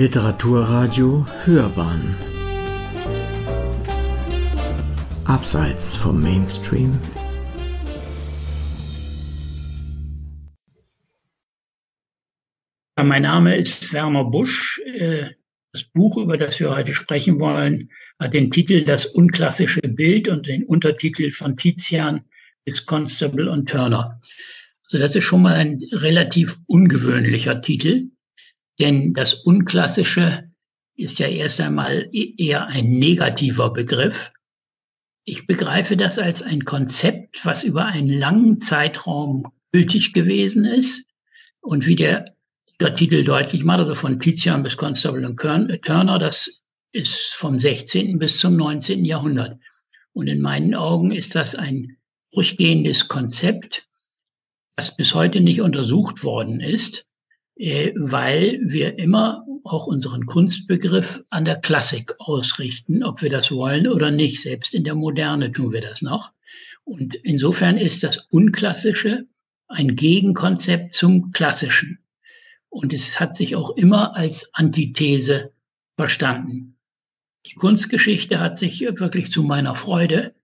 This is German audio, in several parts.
Literaturradio Hörbahn Abseits vom Mainstream Mein Name ist Werner Busch. Äh, das Buch, über das wir heute sprechen wollen, hat den Titel Das unklassische Bild und den Untertitel von Tizian bis Constable und Turner. Also das ist schon mal ein relativ ungewöhnlicher Titel, denn das Unklassische ist ja erst einmal e-, eher ein negativer Begriff. Ich begreife das als ein Konzept, was über einen langen Zeitraum gültig gewesen ist und wie der, der Titel deutlich macht, also von Tizian bis Constable und Turner, das ist vom 16. bis zum 19. Jahrhundert. Und in meinen Augen ist das ein durchgehendes Konzept, das bis heute nicht untersucht worden ist, weil wir immer auch unseren Kunstbegriff an der Klassik ausrichten, ob wir das wollen oder nicht. Selbst in der Moderne tun wir das noch. Und insofern ist das Unklassische ein Gegenkonzept zum Klassischen. Und es hat sich auch immer als Antithese verstanden. Die Kunstgeschichte hat sich wirklich zu meiner Freude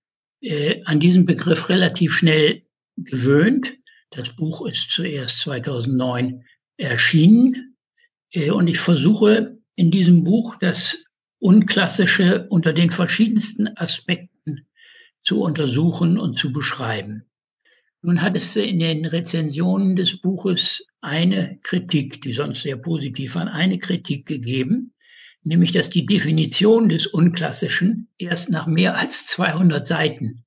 äh, an diesen Begriff relativ schnell gewöhnt das Buch ist zuerst 2009 erschienen äh, und ich versuche in diesem Buch das Unklassische unter den verschiedensten Aspekten zu untersuchen und zu beschreiben. Nun hat es in den Rezensionen des Buches eine Kritik, die sonst sehr positiv war, eine Kritik gegeben, nämlich dass die Definition des Unklassischen erst nach mehr als 200 Seiten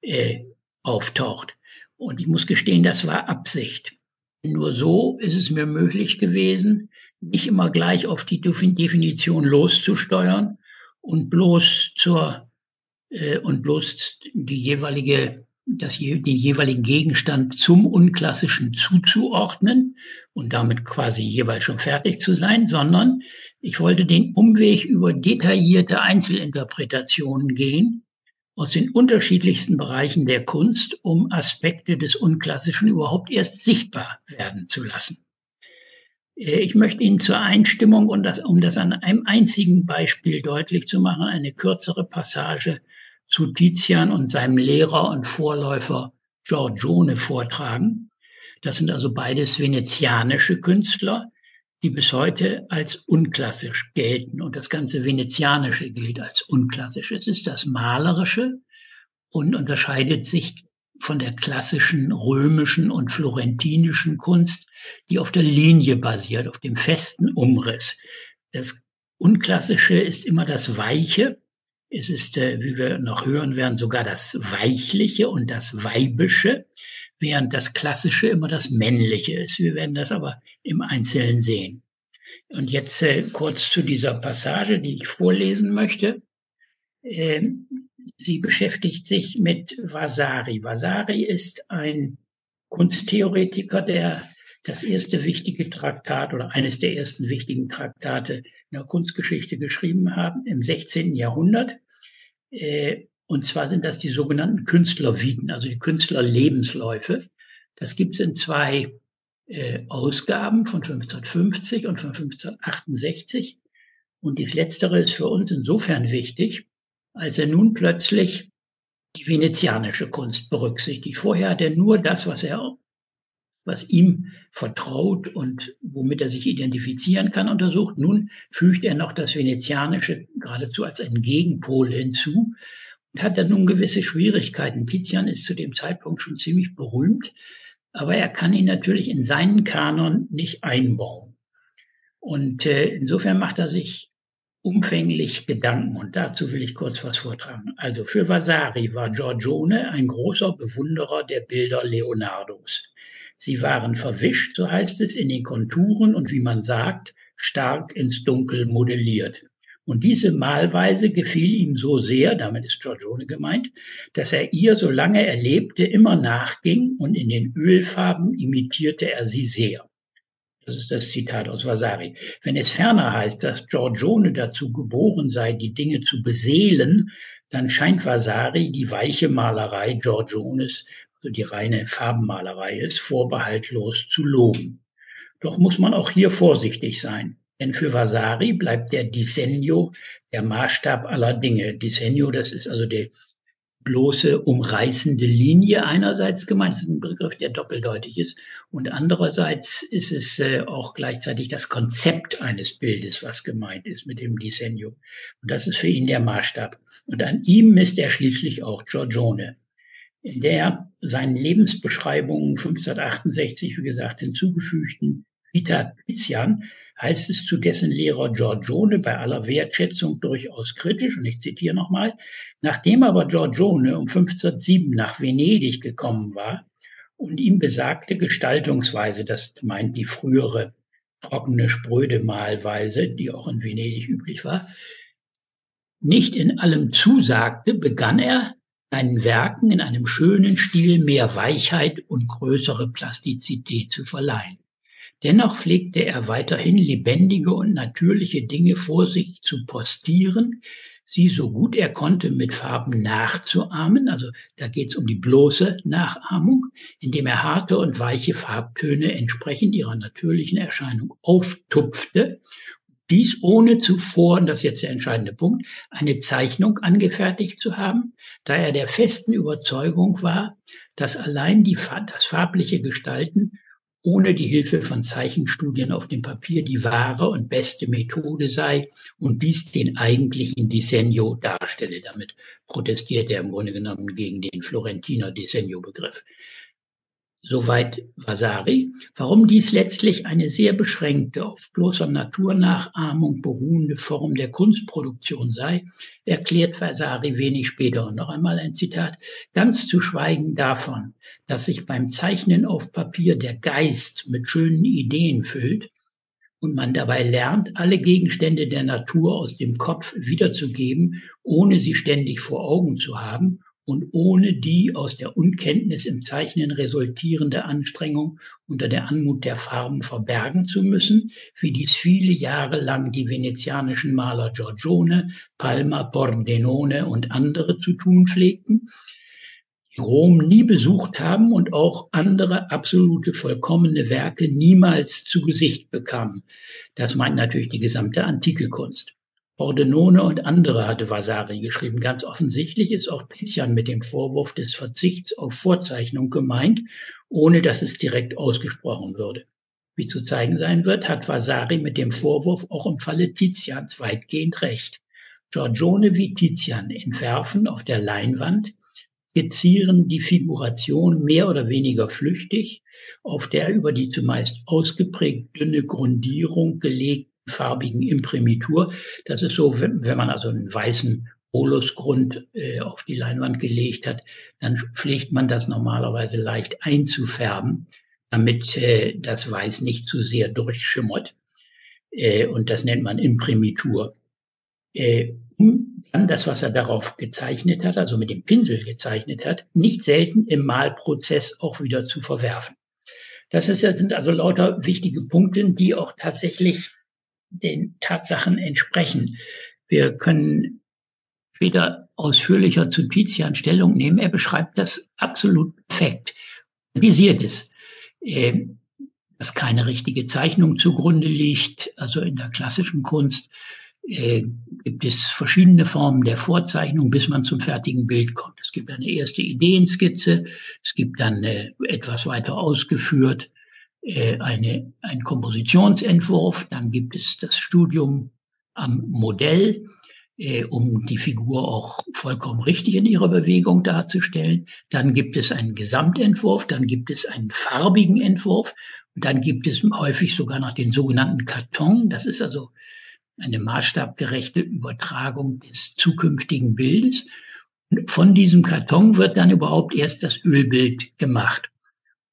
äh, auftaucht. Und ich muss gestehen, das war Absicht. Nur so ist es mir möglich gewesen, nicht immer gleich auf die Definition loszusteuern und bloß zur äh, und bloß die jeweilige das, den jeweiligen Gegenstand zum Unklassischen zuzuordnen und damit quasi jeweils schon fertig zu sein, sondern ich wollte den Umweg über detaillierte Einzelinterpretationen gehen, aus den unterschiedlichsten Bereichen der Kunst, um Aspekte des Unklassischen überhaupt erst sichtbar werden zu lassen. Äh, ich möchte Ihnen zur Einstimmung und das, um das an einem einzigen Beispiel deutlich zu machen, eine kürzere Passage zu Tizian und seinem Lehrer und Vorläufer Giorgione vortragen. Das sind also beides venezianische Künstler, die bis heute als unklassisch gelten. Und das ganze Venezianische gilt als unklassisch. Es ist das Malerische und unterscheidet sich von der klassischen römischen und florentinischen Kunst, die auf der Linie basiert, auf dem festen Umriss. Das Unklassische ist immer das Weiche. Es ist, äh, wie wir noch hören werden, sogar das Weichliche und das Weibische während das Klassische immer das Männliche ist. Wir werden das aber im Einzelnen sehen. Und jetzt äh, kurz zu dieser Passage, die ich vorlesen möchte. Ähm, sie beschäftigt sich mit Vasari. Vasari ist ein Kunsttheoretiker, der das erste wichtige Traktat oder eines der ersten wichtigen Traktate in der Kunstgeschichte geschrieben haben im 16. Jahrhundert. Äh, und zwar sind das die sogenannten Künstlerviten, also die Künstlerlebensläufe. Das gibt es in zwei äh, Ausgaben von 1550 und von 1568. Und dies letztere ist für uns insofern wichtig, als er nun plötzlich die venezianische Kunst berücksichtigt. Vorher hat er nur das, was er, was ihm vertraut und womit er sich identifizieren kann, untersucht. Nun fügt er noch das Venezianische geradezu als einen Gegenpol hinzu hat er nun gewisse Schwierigkeiten. Tizian ist zu dem Zeitpunkt schon ziemlich berühmt, aber er kann ihn natürlich in seinen Kanon nicht einbauen. Und äh, insofern macht er sich umfänglich Gedanken und dazu will ich kurz was vortragen. Also für Vasari war Giorgione ein großer Bewunderer der Bilder Leonardos. Sie waren verwischt, so heißt es, in den Konturen und wie man sagt, stark ins Dunkel modelliert. Und diese Malweise gefiel ihm so sehr, damit ist Giorgione gemeint, dass er ihr, solange er lebte, immer nachging und in den Ölfarben imitierte er sie sehr. Das ist das Zitat aus Vasari. Wenn es ferner heißt, dass Giorgione dazu geboren sei, die Dinge zu beseelen, dann scheint Vasari die weiche Malerei Giorgiones, also die reine Farbenmalerei ist, vorbehaltlos zu loben. Doch muss man auch hier vorsichtig sein. Denn für Vasari bleibt der Disegno der Maßstab aller Dinge. Disegno, das ist also der bloße umreißende Linie einerseits gemeint, das ist ein Begriff, der doppeldeutig ist, und andererseits ist es äh, auch gleichzeitig das Konzept eines Bildes, was gemeint ist mit dem Disegno. Und das ist für ihn der Maßstab. Und an ihm misst er schließlich auch Giorgione, in der seinen Lebensbeschreibungen 1568, wie gesagt, hinzugefügten Vita Tizian heißt es zu dessen Lehrer Giorgione bei aller Wertschätzung durchaus kritisch, und ich zitiere nochmal, nachdem aber Giorgione um 1507 nach Venedig gekommen war und ihm besagte Gestaltungsweise, das meint die frühere trockene, spröde Malweise, die auch in Venedig üblich war, nicht in allem zusagte, begann er seinen Werken in einem schönen Stil mehr Weichheit und größere Plastizität zu verleihen. Dennoch pflegte er weiterhin lebendige und natürliche Dinge vor sich zu postieren, sie so gut er konnte mit Farben nachzuahmen. Also da geht es um die bloße Nachahmung, indem er harte und weiche Farbtöne entsprechend ihrer natürlichen Erscheinung auftupfte. Dies ohne zuvor, und das ist jetzt der entscheidende Punkt, eine Zeichnung angefertigt zu haben, da er der festen Überzeugung war, dass allein die, das farbliche Gestalten ohne die Hilfe von Zeichenstudien auf dem Papier die wahre und beste Methode sei und dies den eigentlichen Disegno darstelle. Damit protestiert er im Grunde genommen gegen den Florentiner Disegno-Begriff. Soweit Vasari. Warum dies letztlich eine sehr beschränkte, auf bloßer Naturnachahmung beruhende Form der Kunstproduktion sei, erklärt Vasari wenig später. Und noch einmal ein Zitat. Ganz zu schweigen davon, dass sich beim Zeichnen auf Papier der Geist mit schönen Ideen füllt und man dabei lernt, alle Gegenstände der Natur aus dem Kopf wiederzugeben, ohne sie ständig vor Augen zu haben und ohne die aus der Unkenntnis im Zeichnen resultierende Anstrengung unter der Anmut der Farben verbergen zu müssen, wie dies viele Jahre lang die venezianischen Maler Giorgione, Palma, Pordenone und andere zu tun pflegten, die Rom nie besucht haben und auch andere absolute vollkommene Werke niemals zu Gesicht bekamen. Das meint natürlich die gesamte antike Kunst. Pordenone und andere hatte Vasari geschrieben. Ganz offensichtlich ist auch Tizian mit dem Vorwurf des Verzichts auf Vorzeichnung gemeint, ohne dass es direkt ausgesprochen würde. Wie zu zeigen sein wird, hat Vasari mit dem Vorwurf auch im Falle Tizians weitgehend recht. Giorgione wie Tizian entwerfen auf der Leinwand, skizzieren die Figuration mehr oder weniger flüchtig, auf der über die zumeist ausgeprägt dünne Grundierung gelegt farbigen Imprimitur. Das ist so, wenn, wenn man also einen weißen Bolusgrund äh, auf die Leinwand gelegt hat, dann pflegt man das normalerweise leicht einzufärben, damit äh, das Weiß nicht zu sehr durchschimmert. Äh, und das nennt man Imprimitur. Äh, um dann das, was er darauf gezeichnet hat, also mit dem Pinsel gezeichnet hat, nicht selten im Malprozess auch wieder zu verwerfen. Das ist, das sind also lauter wichtige Punkte, die auch tatsächlich den Tatsachen entsprechen. Wir können später ausführlicher zu Tizian Stellung nehmen. Er beschreibt das absolut perfekt. Visiert es, äh, dass keine richtige Zeichnung zugrunde liegt. Also in der klassischen Kunst äh, gibt es verschiedene Formen der Vorzeichnung, bis man zum fertigen Bild kommt. Es gibt eine erste Ideenskizze, es gibt dann äh, etwas weiter ausgeführt eine, ein Kompositionsentwurf, dann gibt es das Studium am Modell, äh, um die Figur auch vollkommen richtig in ihrer Bewegung darzustellen. Dann gibt es einen Gesamtentwurf, dann gibt es einen farbigen Entwurf und dann gibt es häufig sogar noch den sogenannten Karton. Das ist also eine maßstabgerechte Übertragung des zukünftigen Bildes. Und von diesem Karton wird dann überhaupt erst das Ölbild gemacht.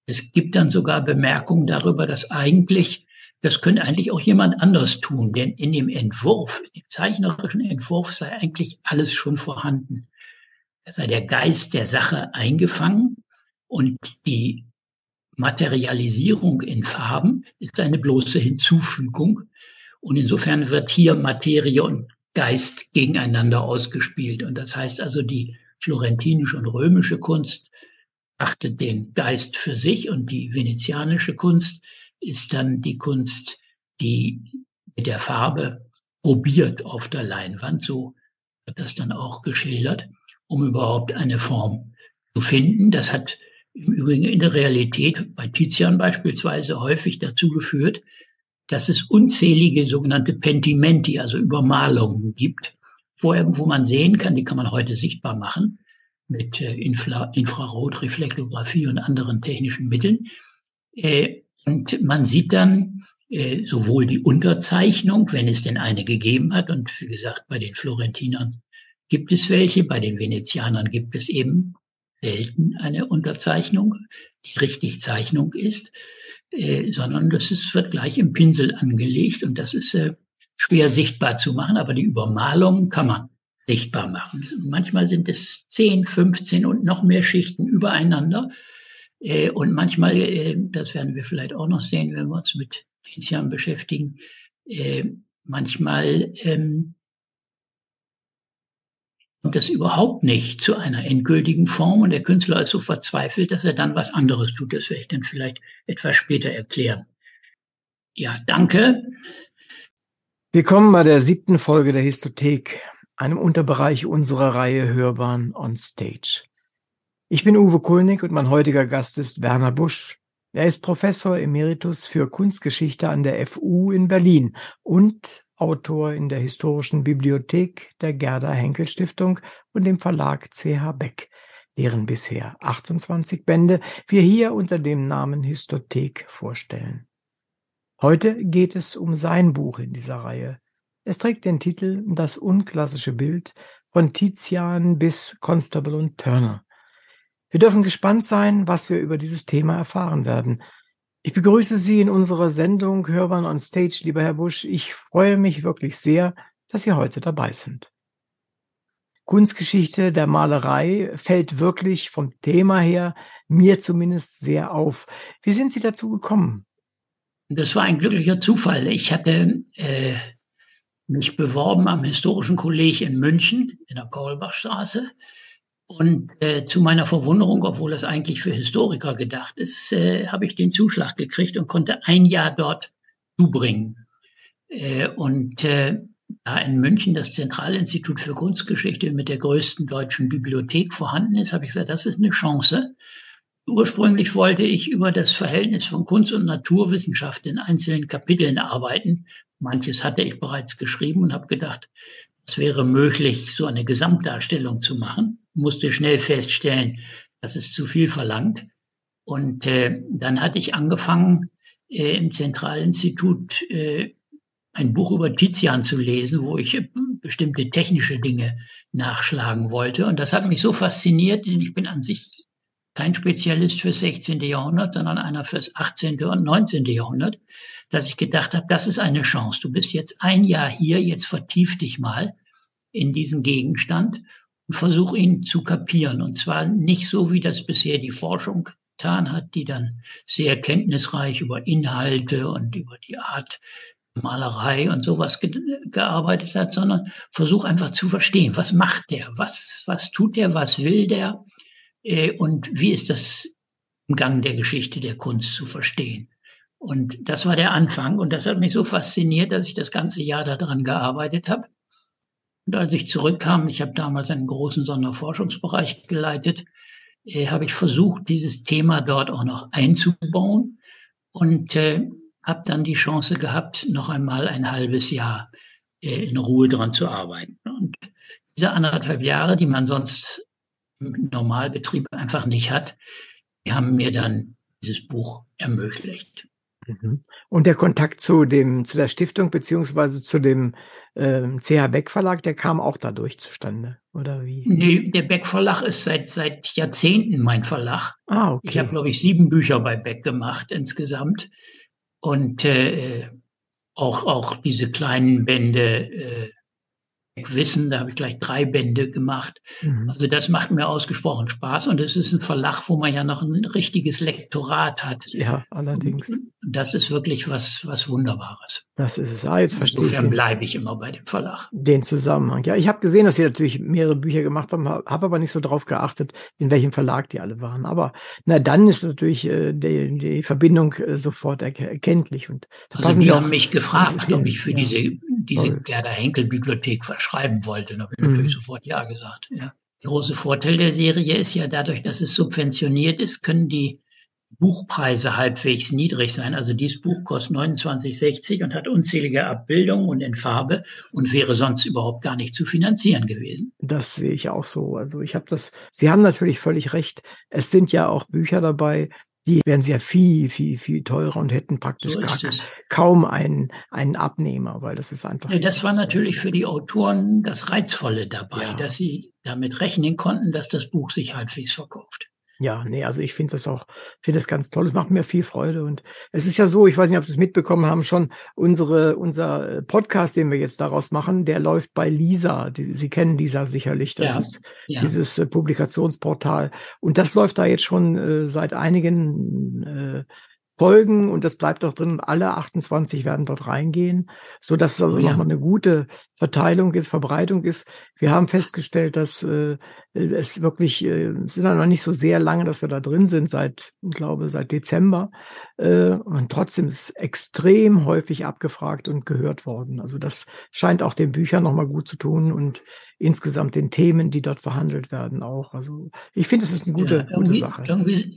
Es gibt dann sogar Bemerkungen darüber, dass eigentlich, das könnte eigentlich auch jemand anders tun, denn in dem Entwurf, im zeichnerischen Entwurf sei eigentlich alles schon vorhanden. Da sei der Geist der Sache eingefangen und die Materialisierung in Farben ist eine bloße Hinzufügung. Und insofern wird hier Materie und Geist gegeneinander ausgespielt. Und das heißt also, die florentinische und römische Kunst achtet den Geist für sich und die venezianische Kunst ist dann die Kunst, die mit der Farbe probiert auf der Leinwand, so wird das dann auch geschildert, um überhaupt eine Form zu finden. Das hat im Übrigen in der Realität bei Tizian beispielsweise häufig dazu geführt, dass es unzählige sogenannte Pentimenti, also Übermalungen gibt, wo, wo man sehen kann, die kann man heute sichtbar machen mit äh, Infra Infrarotreflektographie und anderen technischen Mitteln. Äh, und man sieht dann äh, sowohl die Unterzeichnung, wenn es denn eine gegeben hat, und wie gesagt, bei den Florentinern gibt es welche, bei den Venezianern gibt es eben selten eine Unterzeichnung, die richtig Zeichnung ist, sondern das ist, wird gleich im Pinsel angelegt und das ist schwer sichtbar zu machen, aber die Übermalung kann man sichtbar machen. Manchmal sind es 10, 15 und noch mehr Schichten übereinander. Äh, und manchmal, äh, das werden wir vielleicht auch noch sehen, wenn wir uns mit Tizian beschäftigen, äh, manchmal ähm, kommt das überhaupt nicht zu einer endgültigen Form und der Künstler ist so verzweifelt, dass er dann was anderes tut. Das werde ich dann vielleicht etwas später erklären. Ja, danke. Willkommen bei der siebten Folge der Histothek, einem Unterbereich unserer Reihe Hörbahn on Stage. Ich bin Uwe Kulnig und mein heutiger Gast ist Werner Busch. Er ist Professor Emeritus für Kunstgeschichte an der FU in Berlin und Autor in der Historischen Bibliothek der Gerda Henkel Stiftung und dem Verlag CH Beck, deren bisher 28 Bände wir hier unter dem Namen Histothek vorstellen. Heute geht es um sein Buch in dieser Reihe. Es trägt den Titel Das unklassische Bild von Tizian bis Constable und Turner. Wir dürfen gespannt sein, was wir über dieses Thema erfahren werden. Ich begrüße Sie in unserer Sendung Hörbahn on Stage, lieber Herr Busch. Ich freue mich wirklich sehr, dass Sie heute dabei sind. Kunstgeschichte der Malerei fällt wirklich vom Thema her mir zumindest sehr auf. Wie sind Sie dazu gekommen? Das war ein glücklicher Zufall. Ich hatte äh, mich beworben am Historischen Kolleg in München in der Kaulbachstraße und äh, zu meiner Verwunderung, obwohl das eigentlich für Historiker gedacht ist, äh, habe ich den Zuschlag gekriegt und konnte ein Jahr dort zubringen. Äh, und äh, da in München das Zentralinstitut für Kunstgeschichte mit der größten deutschen Bibliothek vorhanden ist, habe ich gesagt, das ist eine Chance. Ursprünglich wollte ich über das Verhältnis von Kunst und Naturwissenschaft in einzelnen Kapiteln arbeiten. Manches hatte ich bereits geschrieben und habe gedacht, es wäre möglich, so eine Gesamtdarstellung zu machen, musste schnell feststellen, dass es zu viel verlangt. Und äh, dann hatte ich angefangen, äh, im Zentralinstitut äh, ein Buch über Tizian zu lesen, wo ich äh, bestimmte technische Dinge nachschlagen wollte. Und das hat mich so fasziniert, denn ich bin an sich kein Spezialist fürs 16. Jahrhundert, sondern einer fürs 18. und 19. Jahrhundert, dass ich gedacht habe, das ist eine Chance. Du bist jetzt ein Jahr hier, jetzt vertief dich mal in diesen Gegenstand und versuch ihn zu kapieren. Und zwar nicht so, wie das bisher die Forschung getan hat, die dann sehr kenntnisreich über Inhalte und über die Art Malerei und sowas ge gearbeitet hat, sondern versuch einfach zu verstehen, was macht der, was, was tut der, was will der, äh, und wie ist das im Gang der Geschichte der Kunst zu verstehen. Und das war der Anfang und das hat mich so fasziniert, dass ich das ganze Jahr daran gearbeitet habe. Und als ich zurückkam, ich habe damals einen großen Sonderforschungsbereich geleitet, äh, habe ich versucht, dieses Thema dort auch noch einzubauen und äh, habe dann die Chance gehabt, noch einmal ein halbes Jahr äh, in Ruhe dran zu arbeiten. Und diese anderthalb Jahre, die man sonst im Normalbetrieb einfach nicht hat, die haben mir dann dieses Buch ermöglicht. Mhm. Und der Kontakt zu dem, zu der Stiftung beziehungsweise zu dem ähm, CH Beck Verlag, der kam auch dadurch zustande, oder wie? Nee, der Beck Verlag ist seit, seit Jahrzehnten mein Verlag. Ah, okay. Ich habe, glaube ich, sieben Bücher bei Beck gemacht insgesamt. Und äh, auch, auch diese kleinen Bände, äh, Wissen, da habe ich gleich drei Bände gemacht. Mhm. Also das macht mir ausgesprochen Spaß und es ist ein Verlag, wo man ja noch ein richtiges Lektorat hat. Ja, allerdings. Und das ist wirklich was, was Wunderbares. Das ist es. Ah, jetzt verstehe Insofern ich bleibe ich immer bei dem Verlag. Den Zusammenhang. Ja, ich habe gesehen, dass Sie natürlich mehrere Bücher gemacht haben, habe aber nicht so drauf geachtet, in welchem Verlag die alle waren. Aber na, dann ist natürlich äh, die, die Verbindung äh, sofort erkenntlich. Und also die haben mich gefragt, ob ich für ja. diese, diese Gerda Henkel Bibliothek verschreiben wollte. Da habe ich mhm. natürlich sofort Ja gesagt. Ja. Der große Vorteil der Serie ist ja dadurch, dass es subventioniert ist, können die Buchpreise halbwegs niedrig sein. Also dieses Buch kostet 29,60 und hat unzählige Abbildungen und in Farbe und wäre sonst überhaupt gar nicht zu finanzieren gewesen. Das sehe ich auch so. Also ich habe das, Sie haben natürlich völlig recht. Es sind ja auch Bücher dabei, die wären sehr viel, viel, viel teurer und hätten praktisch so gar, kaum einen, einen Abnehmer, weil das ist einfach. Ja, das war natürlich für die Autoren das Reizvolle dabei, ja. dass sie damit rechnen konnten, dass das Buch sich halbwegs verkauft. Ja, nee, also ich finde das auch, finde das ganz toll. Es macht mir viel Freude. Und es ist ja so, ich weiß nicht, ob Sie es mitbekommen haben, schon unsere, unser Podcast, den wir jetzt daraus machen, der läuft bei Lisa. Die, Sie kennen Lisa sicherlich. Das ja, ist ja. dieses äh, Publikationsportal. Und das läuft da jetzt schon äh, seit einigen äh, Folgen und das bleibt auch drin. Alle 28 werden dort reingehen, so dass es also ja. nochmal eine gute Verteilung ist, Verbreitung ist. Wir haben festgestellt, dass äh, es wirklich äh, es sind noch nicht so sehr lange, dass wir da drin sind seit, ich glaube, seit Dezember äh, und trotzdem ist extrem häufig abgefragt und gehört worden. Also das scheint auch den Büchern nochmal gut zu tun und insgesamt den Themen, die dort verhandelt werden, auch. Also ich finde, es ist eine gute, ja, gute Sache. Irgendwie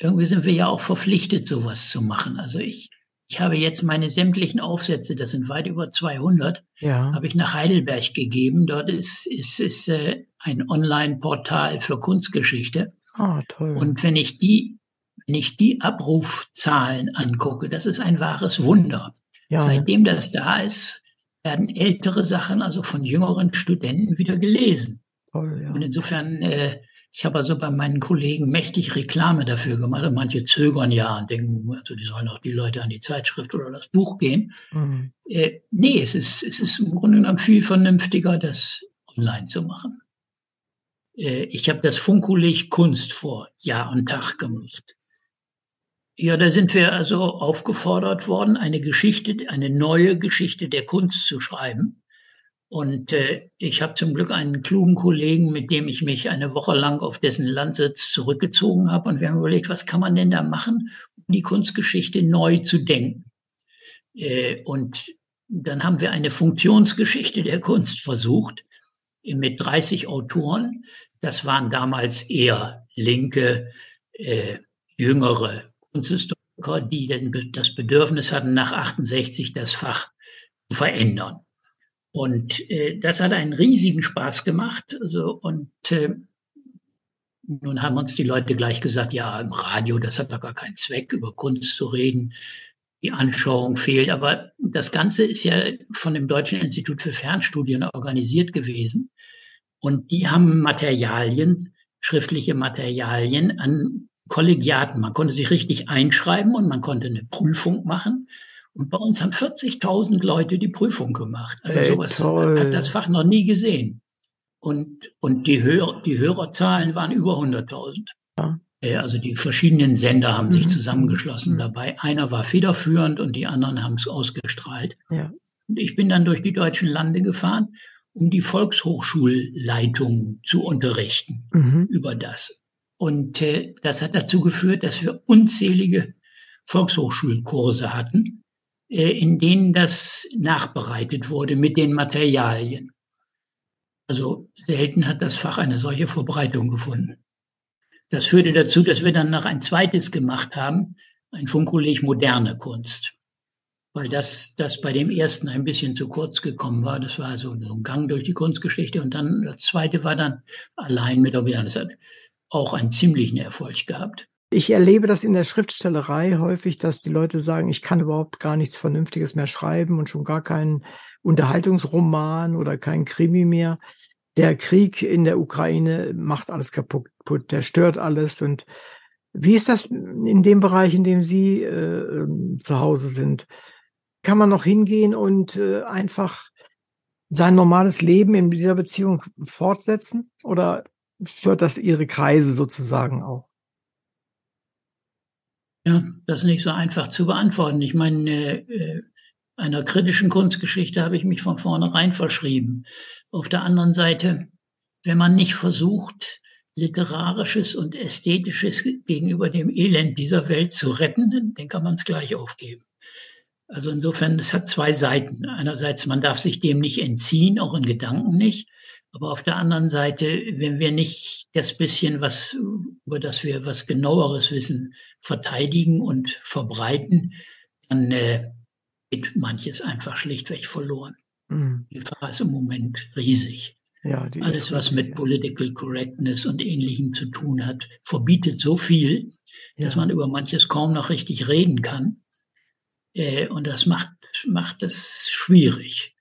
irgendwie sind wir ja auch verpflichtet, sowas zu machen. Also ich, ich habe jetzt meine sämtlichen Aufsätze, das sind weit über 200, ja. habe ich nach Heidelberg gegeben. Dort ist, ist, ist äh, ein Online-Portal für Kunstgeschichte. Ah, toll. Und wenn ich die, wenn ich die Abrufzahlen angucke, das ist ein wahres Wunder. Ja. Seitdem das da ist, werden ältere Sachen, also von jüngeren Studenten, wieder gelesen. Toll, ja. Und insofern äh, ich habe also bei meinen Kollegen mächtig Reklame dafür gemacht und manche zögern ja und denken, also die sollen auch die Leute an die Zeitschrift oder das Buch gehen. Mhm. Äh, nee, es ist, es ist im Grunde genommen viel vernünftiger, das online zu machen. Äh, ich habe das Funkulig Kunst vor Jahr und Tag gemacht. Ja, da sind wir also aufgefordert worden, eine Geschichte, eine neue Geschichte der Kunst zu schreiben. Und äh, ich habe zum Glück einen klugen Kollegen, mit dem ich mich eine Woche lang auf dessen Landsitz zurückgezogen habe. Und wir haben überlegt, was kann man denn da machen, um die Kunstgeschichte neu zu denken. Äh, und dann haben wir eine Funktionsgeschichte der Kunst versucht mit 30 Autoren. Das waren damals eher linke, äh, jüngere Kunsthistoriker, die das Bedürfnis hatten, nach 68 das Fach zu verändern. Und äh, das hat einen riesigen Spaß gemacht. Also, und äh, nun haben uns die Leute gleich gesagt, ja, im Radio, das hat doch gar keinen Zweck, über Kunst zu reden. Die Anschauung fehlt. Aber das Ganze ist ja von dem Deutschen Institut für Fernstudien organisiert gewesen. Und die haben Materialien, schriftliche Materialien an Kollegiaten. Man konnte sich richtig einschreiben und man konnte eine Prüfung machen. Und bei uns haben 40.000 Leute die Prüfung gemacht. Also hey, sowas toll. hat das Fach noch nie gesehen. Und, und die, Hör, die Hörerzahlen waren über 100.000. Ja. Also die verschiedenen Sender haben mhm. sich zusammengeschlossen mhm. dabei. Einer war federführend und die anderen haben es ausgestrahlt. Ja. Und ich bin dann durch die deutschen Lande gefahren, um die Volkshochschulleitung zu unterrichten mhm. über das. Und äh, das hat dazu geführt, dass wir unzählige Volkshochschulkurse hatten in denen das nachbereitet wurde mit den Materialien. Also selten hat das Fach eine solche Verbreitung gefunden. Das führte dazu, dass wir dann noch ein zweites gemacht haben, ein Funkulig moderne Kunst. Weil das, das bei dem ersten ein bisschen zu kurz gekommen war. Das war so ein Gang durch die Kunstgeschichte. Und dann das zweite war dann allein mit Das hat auch einen ziemlichen Erfolg gehabt. Ich erlebe das in der Schriftstellerei häufig, dass die Leute sagen, ich kann überhaupt gar nichts Vernünftiges mehr schreiben und schon gar keinen Unterhaltungsroman oder kein Krimi mehr. Der Krieg in der Ukraine macht alles kaputt, der stört alles. Und wie ist das in dem Bereich, in dem Sie äh, zu Hause sind? Kann man noch hingehen und äh, einfach sein normales Leben in dieser Beziehung fortsetzen oder stört das ihre Kreise sozusagen auch? Ja, das ist nicht so einfach zu beantworten. Ich meine, äh, einer kritischen Kunstgeschichte habe ich mich von vornherein verschrieben. Auf der anderen Seite, wenn man nicht versucht, literarisches und ästhetisches gegenüber dem Elend dieser Welt zu retten, dann kann man es gleich aufgeben. Also insofern, es hat zwei Seiten. Einerseits, man darf sich dem nicht entziehen, auch in Gedanken nicht. Aber auf der anderen Seite, wenn wir nicht das bisschen, was, über das wir was genaueres wissen, verteidigen und verbreiten, dann äh, geht manches einfach schlichtweg verloren. Mhm. Die Gefahr ist im Moment riesig. Ja, Alles, was mit Political Correctness und Ähnlichem zu tun hat, verbietet so viel, ja. dass man über manches kaum noch richtig reden kann. Äh, und das macht, macht es schwierig.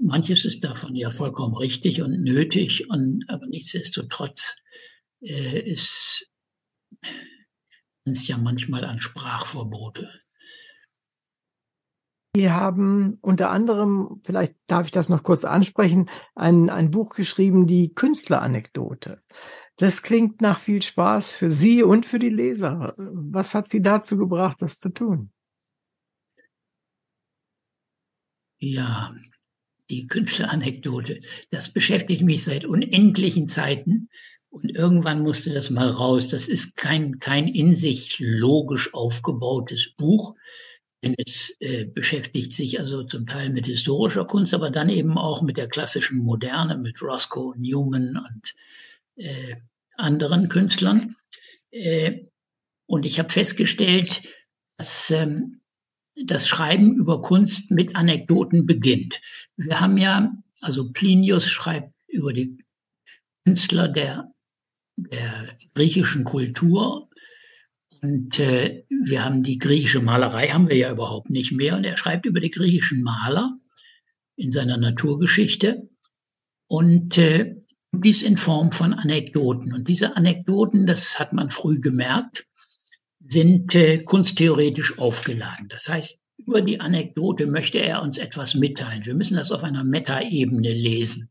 Manches ist davon ja vollkommen richtig und nötig, und, aber nichtsdestotrotz äh, ist es ja manchmal an Sprachverbote. Sie haben unter anderem, vielleicht darf ich das noch kurz ansprechen, ein, ein Buch geschrieben, die Künstleranekdote. Das klingt nach viel Spaß für Sie und für die Leser. Was hat Sie dazu gebracht, das zu tun? Ja, die Künstleranekdote, das beschäftigt mich seit unendlichen Zeiten. Und irgendwann musste das mal raus. Das ist kein, kein in sich logisch aufgebautes Buch, denn es äh, beschäftigt sich also zum Teil mit historischer Kunst, aber dann eben auch mit der klassischen Moderne, mit Roscoe Newman und äh, anderen Künstlern. Äh, und ich habe festgestellt, dass ähm, das Schreiben über Kunst mit Anekdoten beginnt. Wir haben ja, also Plinius schreibt über die Künstler der, der griechischen Kultur und äh, wir haben die griechische Malerei, haben wir ja überhaupt nicht mehr. Und er schreibt über die griechischen Maler in seiner Naturgeschichte. Und äh, dies in Form von Anekdoten. Und diese Anekdoten, das hat man früh gemerkt, sind äh, kunsttheoretisch aufgeladen. Das heißt, über die Anekdote möchte er uns etwas mitteilen. Wir müssen das auf einer Metaebene lesen.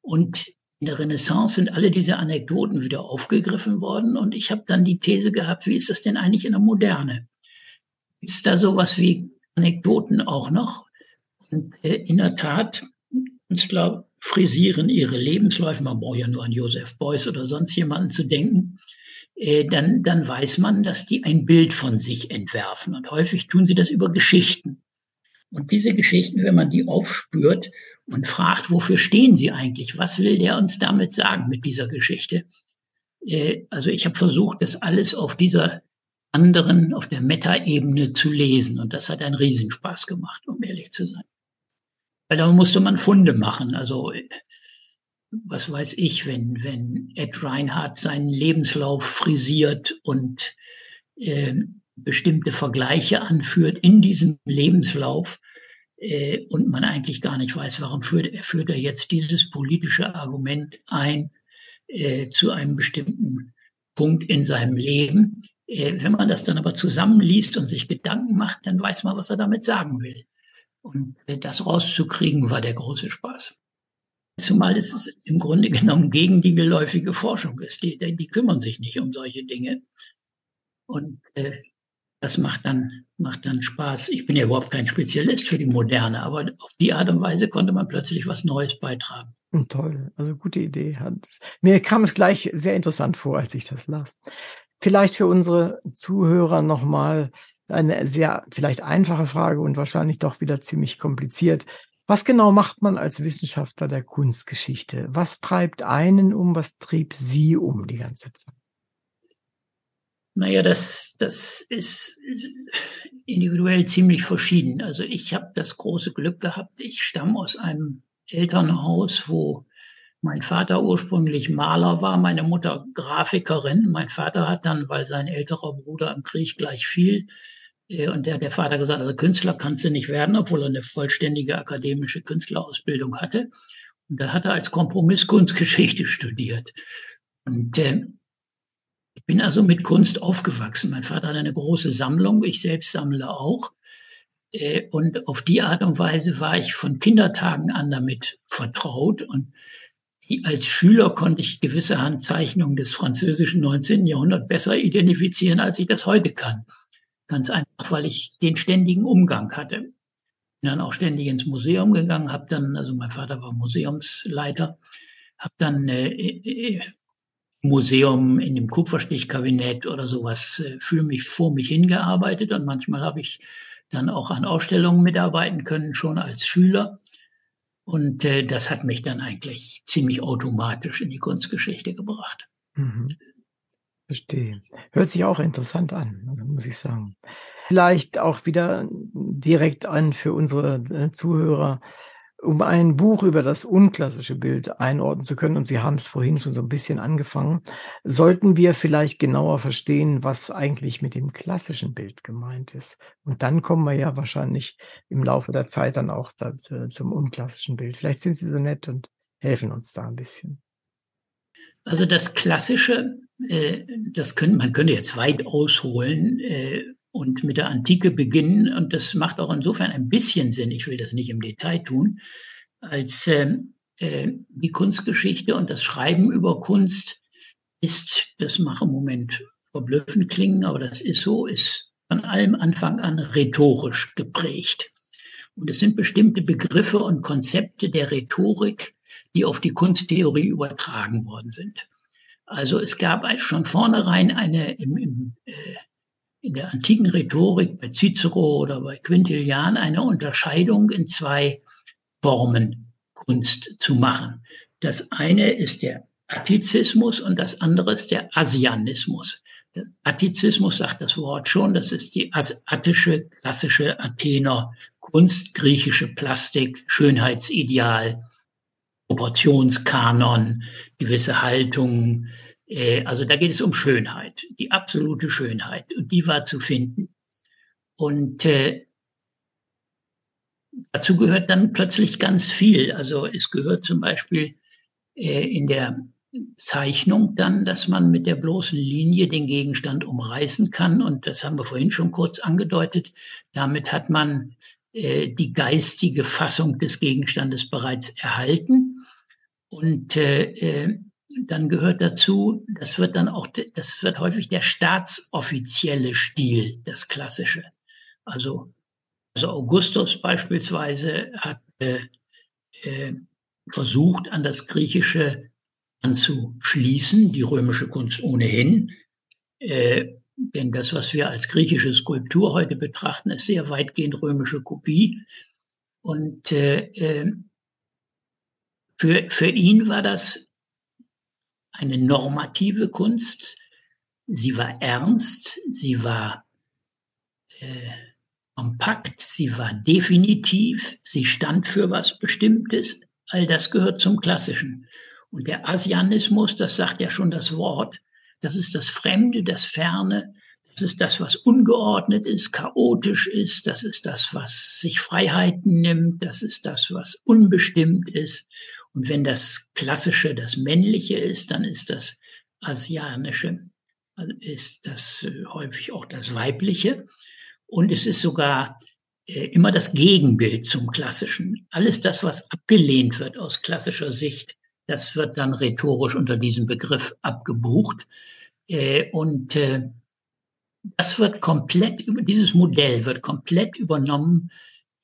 Und in der Renaissance sind alle diese Anekdoten wieder aufgegriffen worden. Und ich habe dann die These gehabt, wie ist das denn eigentlich in der Moderne? Es da sowas wie Anekdoten auch noch? Und äh, in der Tat, Künstler frisieren ihre Lebensläufe. Man braucht ja nur an Joseph Beuys oder sonst jemanden zu denken. Äh, dann, dann weiß man, dass die ein Bild von sich entwerfen. Und häufig tun sie das über Geschichten. Und diese Geschichten, wenn man die aufspürt und fragt, wofür stehen sie eigentlich? Was will der uns damit sagen mit dieser Geschichte? Äh, also ich habe versucht, das alles auf dieser anderen, auf der Meta-Ebene zu lesen. Und das hat einen Riesenspaß gemacht, um ehrlich zu sein. Weil da musste man Funde machen. Also was weiß ich, wenn, wenn Ed Reinhardt seinen Lebenslauf frisiert und äh, bestimmte Vergleiche anführt in diesem Lebenslauf äh, und man eigentlich gar nicht weiß, warum führt er, führt er jetzt dieses politische Argument ein äh, zu einem bestimmten Punkt in seinem Leben. Äh, wenn man das dann aber zusammenliest und sich Gedanken macht, dann weiß man, was er damit sagen will. Und äh, das rauszukriegen war der große Spaß. Zumal es im Grunde genommen gegen die geläufige Forschung ist. Die, die kümmern sich nicht um solche Dinge. Und äh, das macht dann, macht dann Spaß. Ich bin ja überhaupt kein Spezialist für die Moderne, aber auf die Art und Weise konnte man plötzlich was Neues beitragen. Hm, toll, also gute Idee. Mir kam es gleich sehr interessant vor, als ich das las. Vielleicht für unsere Zuhörer nochmal eine sehr vielleicht einfache Frage und wahrscheinlich doch wieder ziemlich kompliziert. Was genau macht man als Wissenschaftler der Kunstgeschichte? Was treibt einen um? Was trieb Sie um die ganze Zeit? Naja, das, das ist individuell ziemlich verschieden. Also ich habe das große Glück gehabt, ich stamme aus einem Elternhaus, wo mein Vater ursprünglich Maler war, meine Mutter Grafikerin. Mein Vater hat dann, weil sein älterer Bruder im Krieg gleich fiel, und der, der Vater gesagt, also Künstler kannst du nicht werden, obwohl er eine vollständige akademische Künstlerausbildung hatte. Und da hat er als Kompromiss Kunstgeschichte studiert. Und äh, ich bin also mit Kunst aufgewachsen. Mein Vater hat eine große Sammlung, ich selbst sammle auch. Äh, und auf die Art und Weise war ich von Kindertagen an damit vertraut. Und als Schüler konnte ich gewisse Handzeichnungen des französischen 19. Jahrhunderts besser identifizieren, als ich das heute kann. Ganz einfach, weil ich den ständigen Umgang hatte. Bin dann auch ständig ins Museum gegangen, habe dann, also mein Vater war Museumsleiter, habe dann äh, äh, Museum in dem Kupferstichkabinett oder sowas äh, für mich vor mich hingearbeitet und manchmal habe ich dann auch an Ausstellungen mitarbeiten können, schon als Schüler. Und äh, das hat mich dann eigentlich ziemlich automatisch in die Kunstgeschichte gebracht. Mhm. Verstehe. Hört sich auch interessant an, muss ich sagen. Vielleicht auch wieder direkt an für unsere äh, Zuhörer um ein Buch über das unklassische Bild einordnen zu können, und Sie haben es vorhin schon so ein bisschen angefangen, sollten wir vielleicht genauer verstehen, was eigentlich mit dem klassischen Bild gemeint ist. Und dann kommen wir ja wahrscheinlich im Laufe der Zeit dann auch dazu, zum unklassischen Bild. Vielleicht sind Sie so nett und helfen uns da ein bisschen. Also das Klassische, äh, das können, man könnte jetzt weit ausholen, äh, und mit der Antike beginnen. Und das macht auch insofern ein bisschen Sinn, ich will das nicht im Detail tun, als ähm, äh, die Kunstgeschichte und das Schreiben über Kunst ist, das macht im Moment verblüffend klingen, aber das ist so, ist von allem Anfang an rhetorisch geprägt. Und es sind bestimmte Begriffe und Konzepte der Rhetorik, die auf die Kunsttheorie übertragen worden sind. Also es gab schon vornherein eine im, im äh, in der antiken Rhetorik bei Cicero oder bei Quintilian eine Unterscheidung in zwei Formen Kunst zu machen. Das eine ist der Attizismus und das andere ist der Asianismus. Der Attizismus sagt das Wort schon, das ist die attische, klassische Athener Kunst, griechische Plastik, Schönheitsideal, Proportionskanon, gewisse Haltungen, also da geht es um Schönheit, die absolute Schönheit. Und die war zu finden. Und äh, dazu gehört dann plötzlich ganz viel. Also es gehört zum Beispiel äh, in der Zeichnung dann, dass man mit der bloßen Linie den Gegenstand umreißen kann. Und das haben wir vorhin schon kurz angedeutet. Damit hat man äh, die geistige Fassung des Gegenstandes bereits erhalten. Und äh, äh dann gehört dazu, das wird dann auch, das wird häufig der staatsoffizielle Stil, das klassische. Also, also Augustus beispielsweise hat äh, äh, versucht, an das Griechische anzuschließen, die römische Kunst ohnehin. Äh, denn das, was wir als griechische Skulptur heute betrachten, ist sehr weitgehend römische Kopie. Und äh, äh für, für ihn war das eine normative Kunst. Sie war ernst, sie war äh, kompakt, sie war definitiv, sie stand für was Bestimmtes. All das gehört zum Klassischen. Und der Asianismus, das sagt ja schon das Wort, das ist das Fremde, das Ferne, das ist das, was ungeordnet ist, chaotisch ist, das ist das, was sich Freiheiten nimmt, das ist das, was unbestimmt ist. Und wenn das Klassische das Männliche ist, dann ist das Asianische, ist das äh, häufig auch das Weibliche. Und es ist sogar äh, immer das Gegenbild zum Klassischen. Alles das, was abgelehnt wird aus klassischer Sicht, das wird dann rhetorisch unter diesem Begriff abgebucht. Äh, und das wird komplett, dieses Modell wird komplett übernommen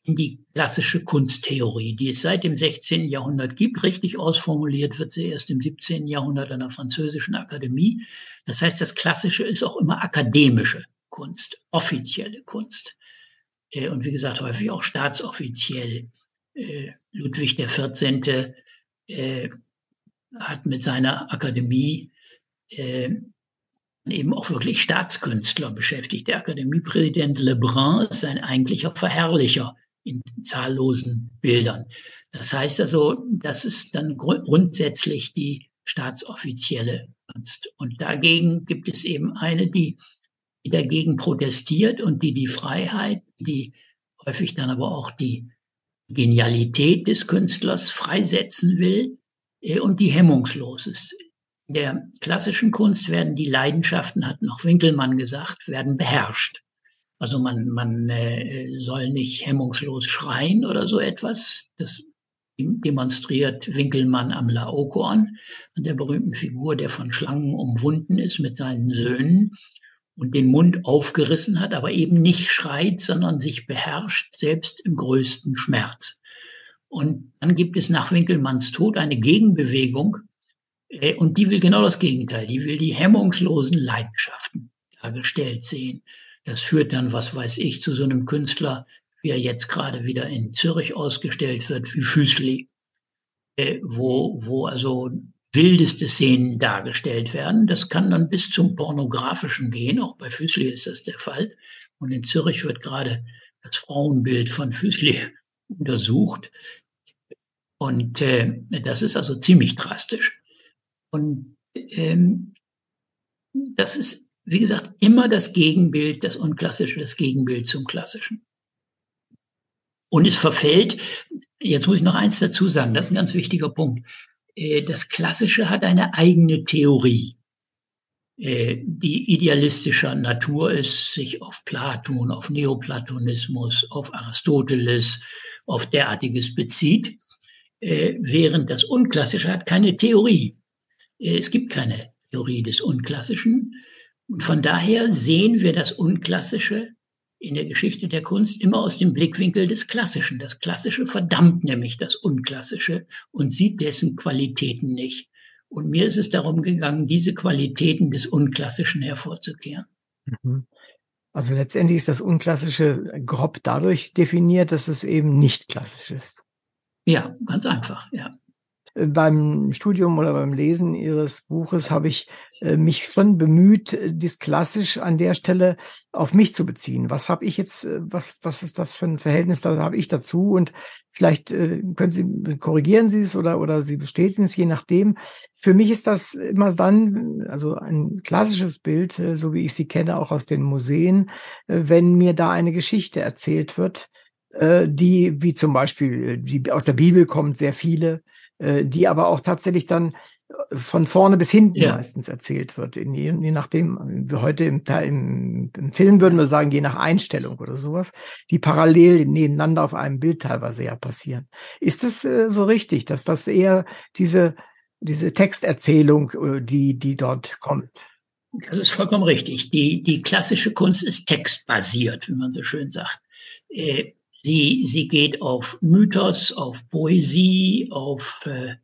in die klassische Kunsttheorie, die es seit dem 16. Jahrhundert gibt. Richtig ausformuliert wird sie erst im 17. Jahrhundert an der Französischen Akademie. Das heißt, das Klassische ist auch immer akademische Kunst, offizielle Kunst. Äh, und wie gesagt, häufig auch staatsoffiziell. Äh, Ludwig XIV. Äh, hat mit seiner Akademie eben auch wirklich Staatskünstler beschäftigt. Der Akademiepräsident Lebrun ist ein eigentlicher Verherrlicher in zahllosen Bildern. Das heißt also, das ist dann grundsätzlich die staatsoffizielle Kunst. Und dagegen gibt es eben eine, die, die dagegen protestiert und die die Freiheit, die häufig dann aber auch die Genialität des Künstlers freisetzen will äh, und die hemmungslos ist. In der klassischen Kunst werden die Leidenschaften, hat noch Winkelmann gesagt, werden beherrscht. Also man, man äh, soll nicht hemmungslos schreien oder so etwas. Das demonstriert Winkelmann am Laokoon, an der berühmten Figur, der von Schlangen umwunden ist mit seinen Söhnen und den Mund aufgerissen hat, aber eben nicht schreit, sondern sich beherrscht, selbst im größten Schmerz. Und dann gibt es nach Winkelmanns Tod eine Gegenbewegung, äh, und die will genau das Gegenteil. Die will die hemmungslosen Leidenschaften dargestellt sehen. Das führt dann, was weiß ich, zu so einem Künstler, wie er jetzt gerade wieder in Zürich ausgestellt wird, wie Füßli, äh, wo, wo also wildeste Szenen dargestellt werden. Das kann dann bis zum Pornografischen gehen. Auch bei Füßli ist das der Fall. Und in Zürich wird gerade das Frauenbild von Füßli untersucht. Und äh, das ist also ziemlich drastisch. Und ähm, das ist, wie gesagt, immer das Gegenbild, das Unklassische, das Gegenbild zum Klassischen. Und es verfällt, jetzt muss ich noch eins dazu sagen, das ist ein ganz wichtiger Punkt. Äh, das Klassische hat eine eigene Theorie, äh, die idealistischer Natur ist, sich auf Platon, auf Neoplatonismus, auf Aristoteles, auf derartiges bezieht, äh, während das Unklassische hat keine Theorie. Es gibt keine Theorie des Unklassischen. Und von daher sehen wir das Unklassische in der Geschichte der Kunst immer aus dem Blickwinkel des Klassischen. Das Klassische verdammt nämlich das Unklassische und sieht dessen Qualitäten nicht. Und mir ist es darum gegangen, diese Qualitäten des Unklassischen hervorzukehren. Mhm. Also letztendlich ist das Unklassische grob dadurch definiert, dass es eben nicht klassisch ist. Ja, ganz einfach, ja beim Studium oder beim Lesen Ihres Buches habe ich äh, mich schon bemüht, dies klassisch an der Stelle auf mich zu beziehen. Was habe ich jetzt, äh, was, was ist das für ein Verhältnis, da habe ich dazu? Und vielleicht äh, können Sie, korrigieren Sie es oder, oder Sie bestätigen es, je nachdem. Für mich ist das immer dann, also ein klassisches Bild, so wie ich sie kenne, auch aus den Museen, wenn mir da eine Geschichte erzählt wird, die, wie zum Beispiel, die aus der Bibel kommt, sehr viele, äh, die aber auch tatsächlich dann äh, von vorne bis hinten ja. meistens erzählt wird. Je, je nachdem, heute im, im, im Film würden wir sagen, je nach Einstellung oder sowas, die parallel nebeneinander auf einem Bild teilweise ja passieren. Ist das äh, so richtig, dass das eher diese, diese Texterzählung, äh, die, die dort kommt? Das ist vollkommen richtig. Die, die klassische Kunst ist textbasiert, wie man so schön sagt. Äh, Sie, sie geht auf Mythos, auf Poesie, auf äh,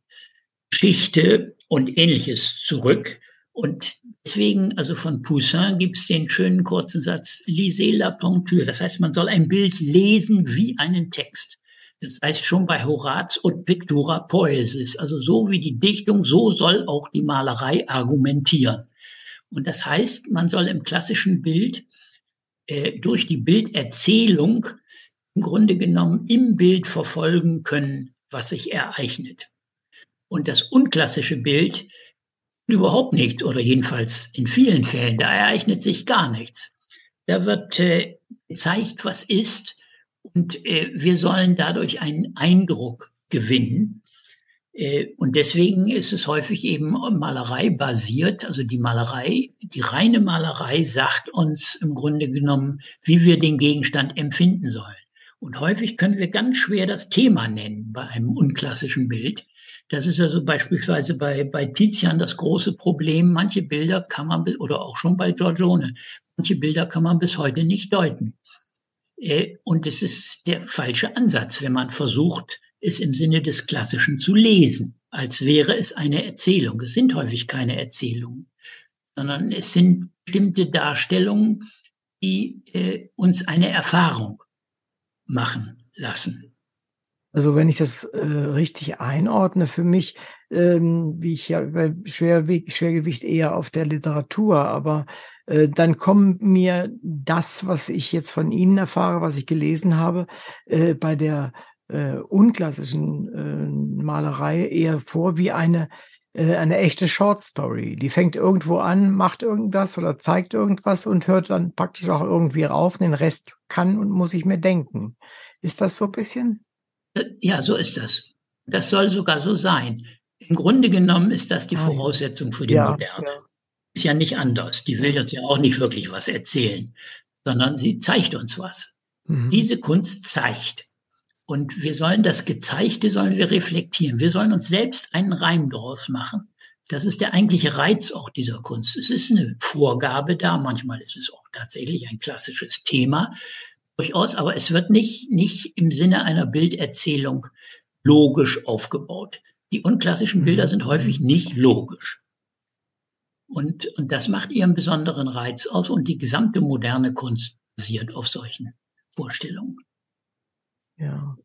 Geschichte und ähnliches zurück. Und deswegen, also von Poussin gibt es den schönen kurzen Satz, lisez la peinture. Das heißt, man soll ein Bild lesen wie einen Text. Das heißt schon bei Horaz und Pictura Poesis. Also so wie die Dichtung, so soll auch die Malerei argumentieren. Und das heißt, man soll im klassischen Bild äh, durch die Bilderzählung im Grunde genommen im Bild verfolgen können, was sich ereignet. Und das unklassische Bild überhaupt nicht, oder jedenfalls in vielen Fällen, da ereignet sich gar nichts. Da wird äh, gezeigt, was ist, und äh, wir sollen dadurch einen Eindruck gewinnen. Äh, und deswegen ist es häufig eben Malerei basiert. Also die Malerei, die reine Malerei sagt uns im Grunde genommen, wie wir den Gegenstand empfinden sollen. Und häufig können wir ganz schwer das Thema nennen bei einem unklassischen Bild. Das ist also beispielsweise bei, bei Tizian das große Problem. Manche Bilder kann man, oder auch schon bei Giorgione, manche Bilder kann man bis heute nicht deuten. Äh, und es ist der falsche Ansatz, wenn man versucht, es im Sinne des Klassischen zu lesen, als wäre es eine Erzählung. Es sind häufig keine Erzählungen, sondern es sind bestimmte Darstellungen, die äh, uns eine Erfahrung machen lassen. Also wenn ich das äh, richtig einordne, für mich, ähm, wie ich ja über Schwerweg, Schwergewicht eher auf der Literatur, aber äh, dann kommt mir das, was ich jetzt von Ihnen erfahre, was ich gelesen habe, äh, bei der äh, unklassischen äh, Malerei eher vor wie eine eine echte Short Story. Die fängt irgendwo an, macht irgendwas oder zeigt irgendwas und hört dann praktisch auch irgendwie auf. Den Rest kann und muss ich mir denken. Ist das so ein bisschen? Ja, so ist das. Das soll sogar so sein. Im Grunde genommen ist das die ah, Voraussetzung für die ja, Moderne. Ja. Ist ja nicht anders. Die will uns ja auch nicht wirklich was erzählen, sondern sie zeigt uns was. Mhm. Diese Kunst zeigt. Und wir sollen das Gezeigte, sollen wir reflektieren. Wir sollen uns selbst einen Reim daraus machen. Das ist der eigentliche Reiz auch dieser Kunst. Es ist eine Vorgabe da. Manchmal ist es auch tatsächlich ein klassisches Thema. Durchaus, aber es wird nicht, nicht im Sinne einer Bilderzählung logisch aufgebaut. Die unklassischen Bilder mhm. sind häufig nicht logisch. Und, und das macht ihren besonderen Reiz aus und die gesamte moderne Kunst basiert auf solchen Vorstellungen. Ja,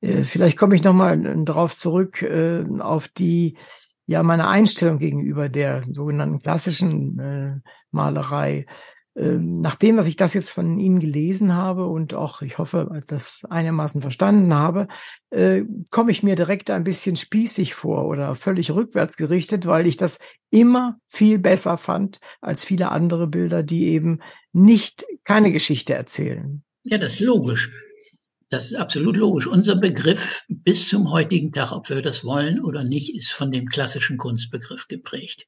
äh, vielleicht komme ich nochmal äh, darauf zurück, äh, auf die, ja, meine Einstellung gegenüber der sogenannten klassischen Malerei. Ähm, nachdem, was ich das jetzt von Ihnen gelesen habe und auch, ich hoffe, als das einigermaßen verstanden habe, komme ich mir direkt ein bisschen spießig vor oder völlig rückwärts gerichtet, weil ich das immer viel besser fand als viele andere Bilder, die eben nicht keine Geschichte erzählen. Ja, das ist logisch. Das ist absolut logisch. Unser Begriff bis zum heutigen Tag, ob wir das wollen oder nicht, ist von dem klassischen Kunstbegriff geprägt.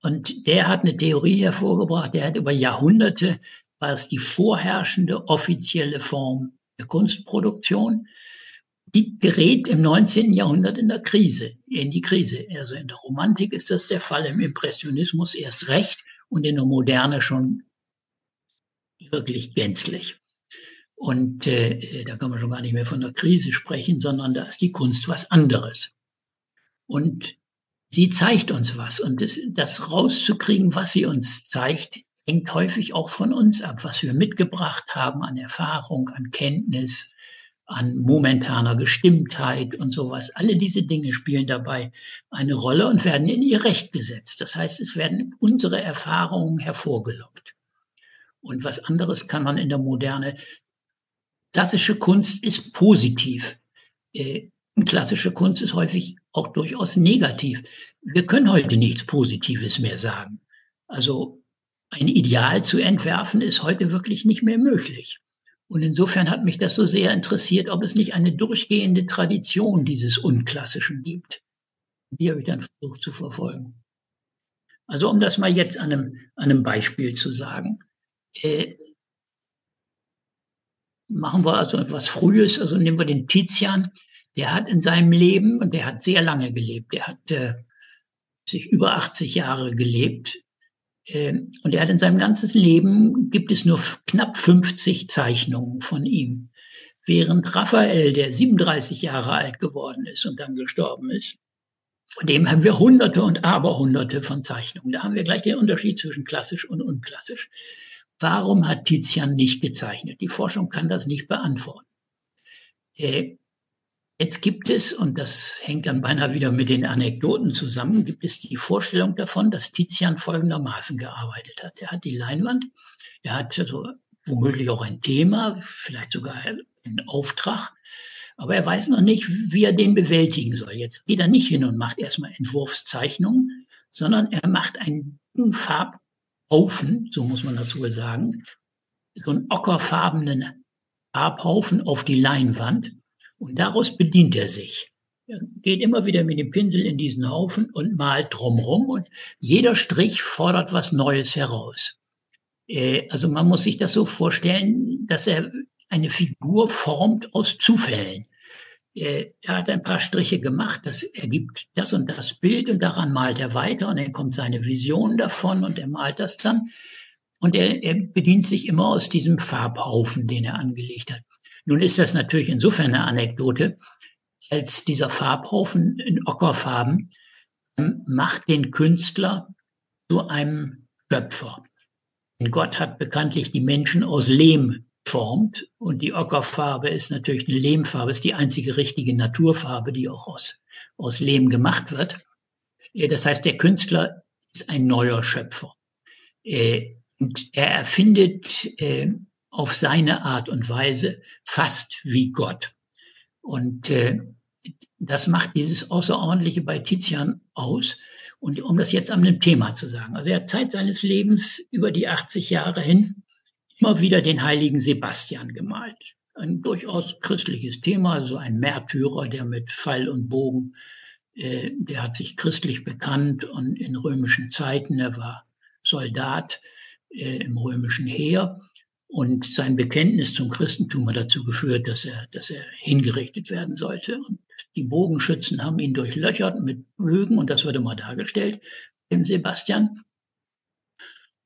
Und der hat eine Theorie hervorgebracht, der hat über Jahrhunderte, war es die vorherrschende offizielle Form der Kunstproduktion. Die gerät im 19. Jahrhundert in der Krise, in die Krise. Also in der Romantik ist das der Fall, im Impressionismus erst recht und in der Moderne schon wirklich gänzlich. Und äh, da kann man schon gar nicht mehr von der Krise sprechen, sondern da ist die Kunst was anderes. Und sie zeigt uns was. Und das, das rauszukriegen, was sie uns zeigt, hängt häufig auch von uns ab, was wir mitgebracht haben an Erfahrung, an Kenntnis, an momentaner Gestimmtheit und sowas. Alle diese Dinge spielen dabei eine Rolle und werden in ihr Recht gesetzt. Das heißt, es werden unsere Erfahrungen hervorgelockt. Und was anderes kann man in der Moderne. Klassische Kunst ist positiv. Äh, klassische Kunst ist häufig auch durchaus negativ. Wir können heute nichts Positives mehr sagen. Also ein Ideal zu entwerfen ist heute wirklich nicht mehr möglich. Und insofern hat mich das so sehr interessiert, ob es nicht eine durchgehende Tradition dieses Unklassischen gibt. Die habe ich dann versucht zu verfolgen. Also um das mal jetzt an einem, an einem Beispiel zu sagen. Äh, machen wir also etwas Frühes, also nehmen wir den Tizian der hat in seinem Leben, und der hat sehr lange gelebt, der hat äh, sich über 80 Jahre gelebt, äh, und er hat in seinem ganzen Leben, gibt es nur knapp 50 Zeichnungen von ihm. Während Raphael, der 37 Jahre alt geworden ist und dann gestorben ist, von dem haben wir Hunderte und Aberhunderte von Zeichnungen. Da haben wir gleich den Unterschied zwischen klassisch und unklassisch. Warum hat Tizian nicht gezeichnet? Die Forschung kann das nicht beantworten. Äh, Jetzt gibt es, und das hängt dann beinahe wieder mit den Anekdoten zusammen, gibt es die Vorstellung davon, dass Tizian folgendermaßen gearbeitet hat. Er hat die Leinwand, er hat also womöglich auch ein Thema, vielleicht sogar einen Auftrag, aber er weiß noch nicht, wie er den bewältigen soll. Jetzt geht er nicht hin und macht erstmal Entwurfszeichnungen, sondern er macht einen Farbhaufen, so muss man das wohl sagen, so einen ockerfarbenen Farbhaufen auf die Leinwand und daraus bedient er sich. Er geht immer wieder mit dem Pinsel in diesen Haufen und malt drumrum und jeder Strich fordert was Neues heraus. Äh, also man muss sich das so vorstellen, dass er eine Figur formt aus Zufällen. Äh, er hat ein paar Striche gemacht, das ergibt das und das Bild und daran malt er weiter und dann kommt seine Vision davon und er malt das dann. Und er, er bedient sich immer aus diesem Farbhaufen, den er angelegt hat. Nun ist das natürlich insofern eine Anekdote, als dieser Farbhaufen in Ockerfarben ähm, macht den Künstler zu einem Schöpfer. Denn Gott hat bekanntlich die Menschen aus Lehm geformt und die Ockerfarbe ist natürlich eine Lehmfarbe, ist die einzige richtige Naturfarbe, die auch aus, aus Lehm gemacht wird. Äh, das heißt, der Künstler ist ein neuer Schöpfer. Äh, und er erfindet äh, auf seine Art und Weise fast wie Gott. Und das macht dieses Außerordentliche bei Tizian aus. Und um das jetzt an dem Thema zu sagen. Also er hat Zeit seines Lebens über die 80 Jahre hin immer wieder den heiligen Sebastian gemalt. Ein durchaus christliches Thema, so ein Märtyrer, der mit Pfeil und Bogen, äh, der hat sich christlich bekannt und in römischen Zeiten, er war Soldat äh, im römischen Heer Und sein Bekenntnis zum Christentum hat dazu geführt, dass er, dass er hingerichtet werden sollte. Und die Bogenschützen haben ihn durchlöchert mit Bögen und das wird immer dargestellt, dem Sebastian.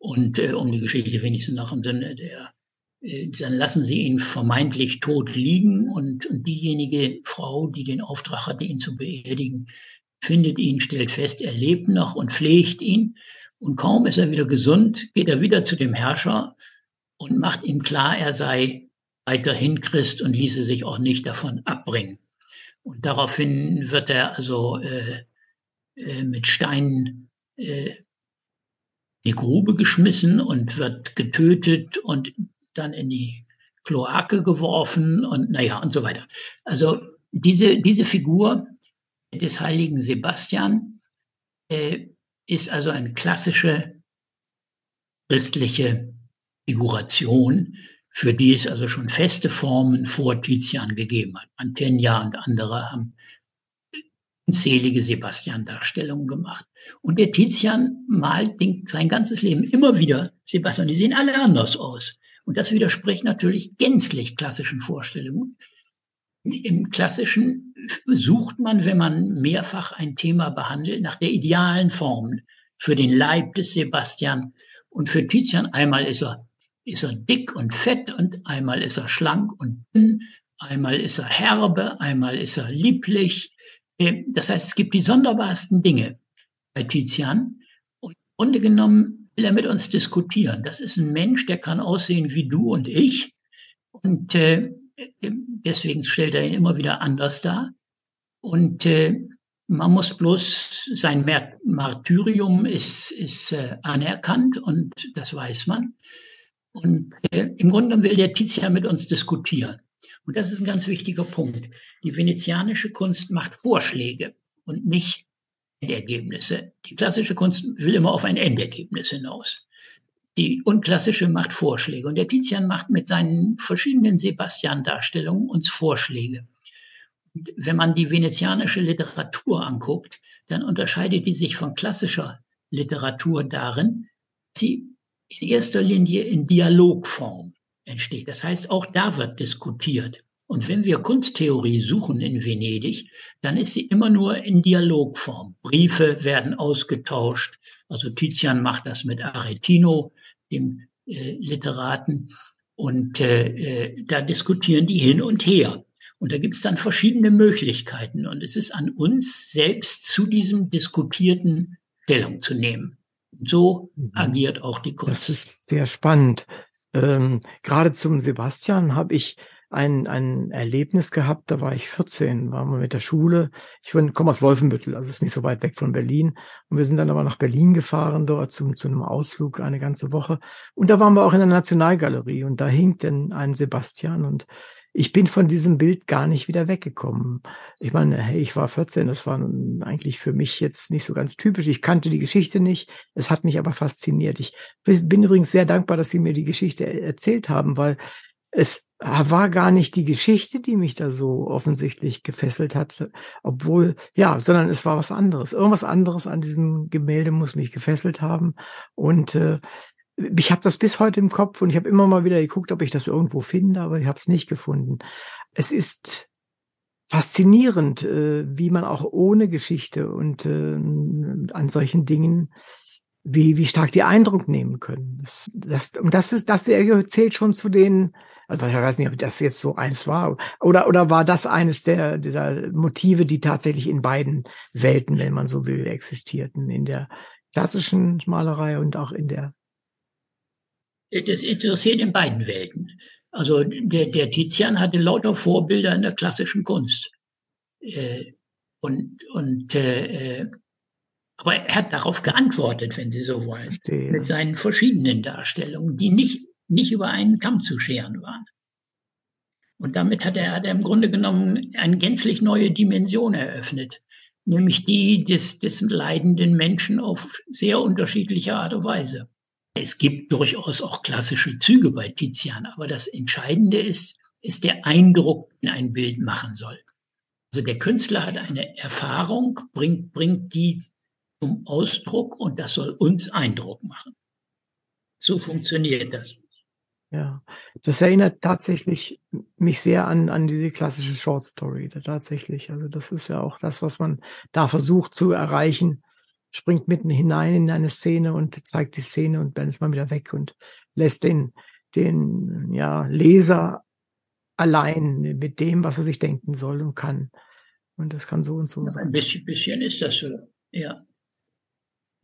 Und äh, um die Geschichte wenigstens noch im Sinne der, äh, dann lassen sie ihn vermeintlich tot liegen und, und diejenige Frau, die den Auftrag hatte, ihn zu beerdigen, findet ihn, stellt fest, er lebt noch und pflegt ihn. Und kaum ist er wieder gesund, geht er wieder zu dem Herrscher und macht ihm klar, er sei weiterhin Christ und ließe sich auch nicht davon abbringen. Und daraufhin wird er also äh, äh, mit Steinen äh, die Grube geschmissen und wird getötet und dann in die Kloake geworfen und naja und so weiter. Also diese, diese Figur des heiligen Sebastian äh, ist also eine klassische christliche Figuration, für die es also schon feste Formen vor Tizian gegeben hat. Mantegna und andere haben unzählige Sebastian-Darstellungen gemacht. Und der Tizian malt sein ganzes Leben immer wieder Sebastian. Die sehen alle anders aus. Und das widerspricht natürlich gänzlich klassischen Vorstellungen. Im Klassischen sucht man, wenn man mehrfach ein Thema behandelt, nach der idealen Form für den Leib des Sebastian. Und für Tizian einmal ist er, ist er dick und fett und einmal ist er schlank und dünn, einmal ist er herbe, einmal ist er lieblich, das heißt, es gibt die sonderbarsten Dinge bei Tizian. Und im Grunde genommen will er mit uns diskutieren. Das ist ein Mensch, der kann aussehen wie du und ich. Und äh, deswegen stellt er ihn immer wieder anders dar. Und äh, man muss bloß, sein Martyrium ist, ist äh, anerkannt und das weiß man. Und äh, im Grunde will der Tizian mit uns diskutieren. Und das ist ein ganz wichtiger Punkt. Die venezianische Kunst macht Vorschläge und nicht Endergebnisse. Die klassische Kunst will immer auf ein Endergebnis hinaus. Die unklassische macht Vorschläge. Und der Tizian macht mit seinen verschiedenen Sebastian-Darstellungen uns Vorschläge. Und wenn man die venezianische Literatur anguckt, dann unterscheidet die sich von klassischer Literatur darin, sie in erster Linie in Dialogform entsteht. Das heißt, auch da wird diskutiert. Und wenn wir Kunsttheorie suchen in Venedig, dann ist sie immer nur in Dialogform. Briefe werden ausgetauscht. Also Tizian macht das mit Aretino, dem äh, Literaten. Und äh, äh, da diskutieren die hin und her. Und da gibt es dann verschiedene Möglichkeiten. Und es ist an uns selbst zu diesem Diskutierten Stellung zu nehmen. So mhm. agiert auch die Kunst. Das ist sehr spannend. Ähm, Gerade zum Sebastian habe ich ein, ein Erlebnis gehabt, da war ich 14, waren wir mit der Schule. Ich komme aus Wolfenbüttel, also ist nicht so weit weg von Berlin. Und wir sind dann aber nach Berlin gefahren, dort zum, zu einem Ausflug eine ganze Woche. Und da waren wir auch in der Nationalgalerie und da hing denn ein Sebastian und ich bin von diesem Bild gar nicht wieder weggekommen. Ich meine, hey, ich war 14, das war eigentlich für mich jetzt nicht so ganz typisch. Ich kannte die Geschichte nicht, es hat mich aber fasziniert. Ich bin übrigens sehr dankbar, dass Sie mir die Geschichte erzählt haben, weil es war gar nicht die Geschichte, die mich da so offensichtlich gefesselt hat, obwohl, ja, sondern es war was anderes. Irgendwas anderes an diesem Gemälde muss mich gefesselt haben. Und äh, ich habe das bis heute im Kopf und ich habe immer mal wieder geguckt, ob ich das irgendwo finde, aber ich habe es nicht gefunden. Es ist faszinierend, äh, wie man auch ohne Geschichte und äh, an solchen Dingen wie, wie stark die Eindruck nehmen können. Das, das, und das ist, das zählt schon zu den, also ich weiß nicht, ob das jetzt so eins war, oder, oder war das eines der, dieser Motive, die tatsächlich in beiden Welten, wenn man so will, existierten, in der klassischen Malerei und auch in der das interessiert in beiden Welten. Also der, der Tizian hatte lauter Vorbilder in der klassischen Kunst. Äh, und, und äh, äh, aber er hat darauf geantwortet, wenn Sie so wollen, Verstehe. mit seinen verschiedenen Darstellungen, die nicht, nicht über einen Kamm zu scheren waren. Und damit hat er, hat er im Grunde genommen eine gänzlich neue Dimension eröffnet, nämlich die des, des leidenden Menschen auf sehr unterschiedliche Art und Weise. Es gibt durchaus auch klassische Züge bei Tizian, aber das Entscheidende ist, ist der Eindruck, den ein Bild machen soll. Also der Künstler hat eine Erfahrung, bringt, bringt die zum Ausdruck und das soll uns Eindruck machen. So funktioniert das. Ja, das erinnert tatsächlich mich sehr an, an diese klassische Short Story, tatsächlich. Also das ist ja auch das, was man da versucht zu erreichen, springt mitten hinein in eine Szene und zeigt die Szene und dann ist man wieder weg und lässt den, den ja, Leser allein mit dem, was er sich denken soll und kann. Und das kann so und so sein. Ein bisschen, bisschen ist das so, ja.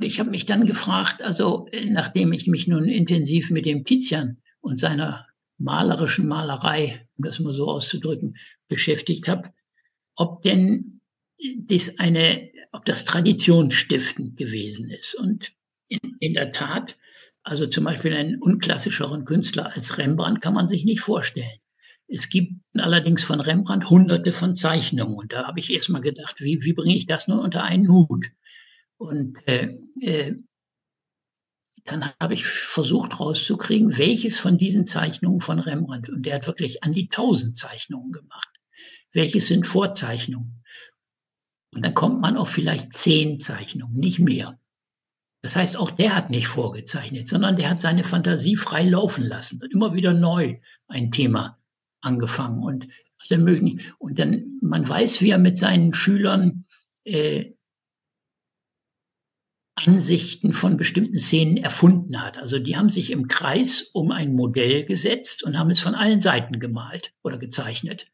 Ich habe mich dann gefragt, also nachdem ich mich nun intensiv mit dem Tizian und seiner malerischen Malerei, um das mal so auszudrücken, beschäftigt habe, ob denn das eine, ob das traditionsstiftend gewesen ist. Und in, in der Tat, also zum Beispiel einen unklassischeren Künstler als Rembrandt kann man sich nicht vorstellen. Es gibt allerdings von Rembrandt hunderte von Zeichnungen. Und da habe ich erst mal gedacht, wie, wie bringe ich das nur unter einen Hut? Und äh, äh, dann habe ich versucht rauszukriegen, welches von diesen Zeichnungen von Rembrandt, und der hat wirklich an die tausend Zeichnungen gemacht, welches sind Vorzeichnungen. Und dann kommt man auf vielleicht zehn Zeichnungen, nicht mehr. Das heißt, auch der hat nicht vorgezeichnet, sondern der hat seine Fantasie frei laufen lassen und immer wieder neu ein Thema angefangen und alle möglichen. Und dann, man weiß, wie er mit seinen Schülern äh, Ansichten von bestimmten Szenen erfunden hat. Also die haben sich im Kreis um ein Modell gesetzt und haben es von allen Seiten gemalt oder gezeichnet.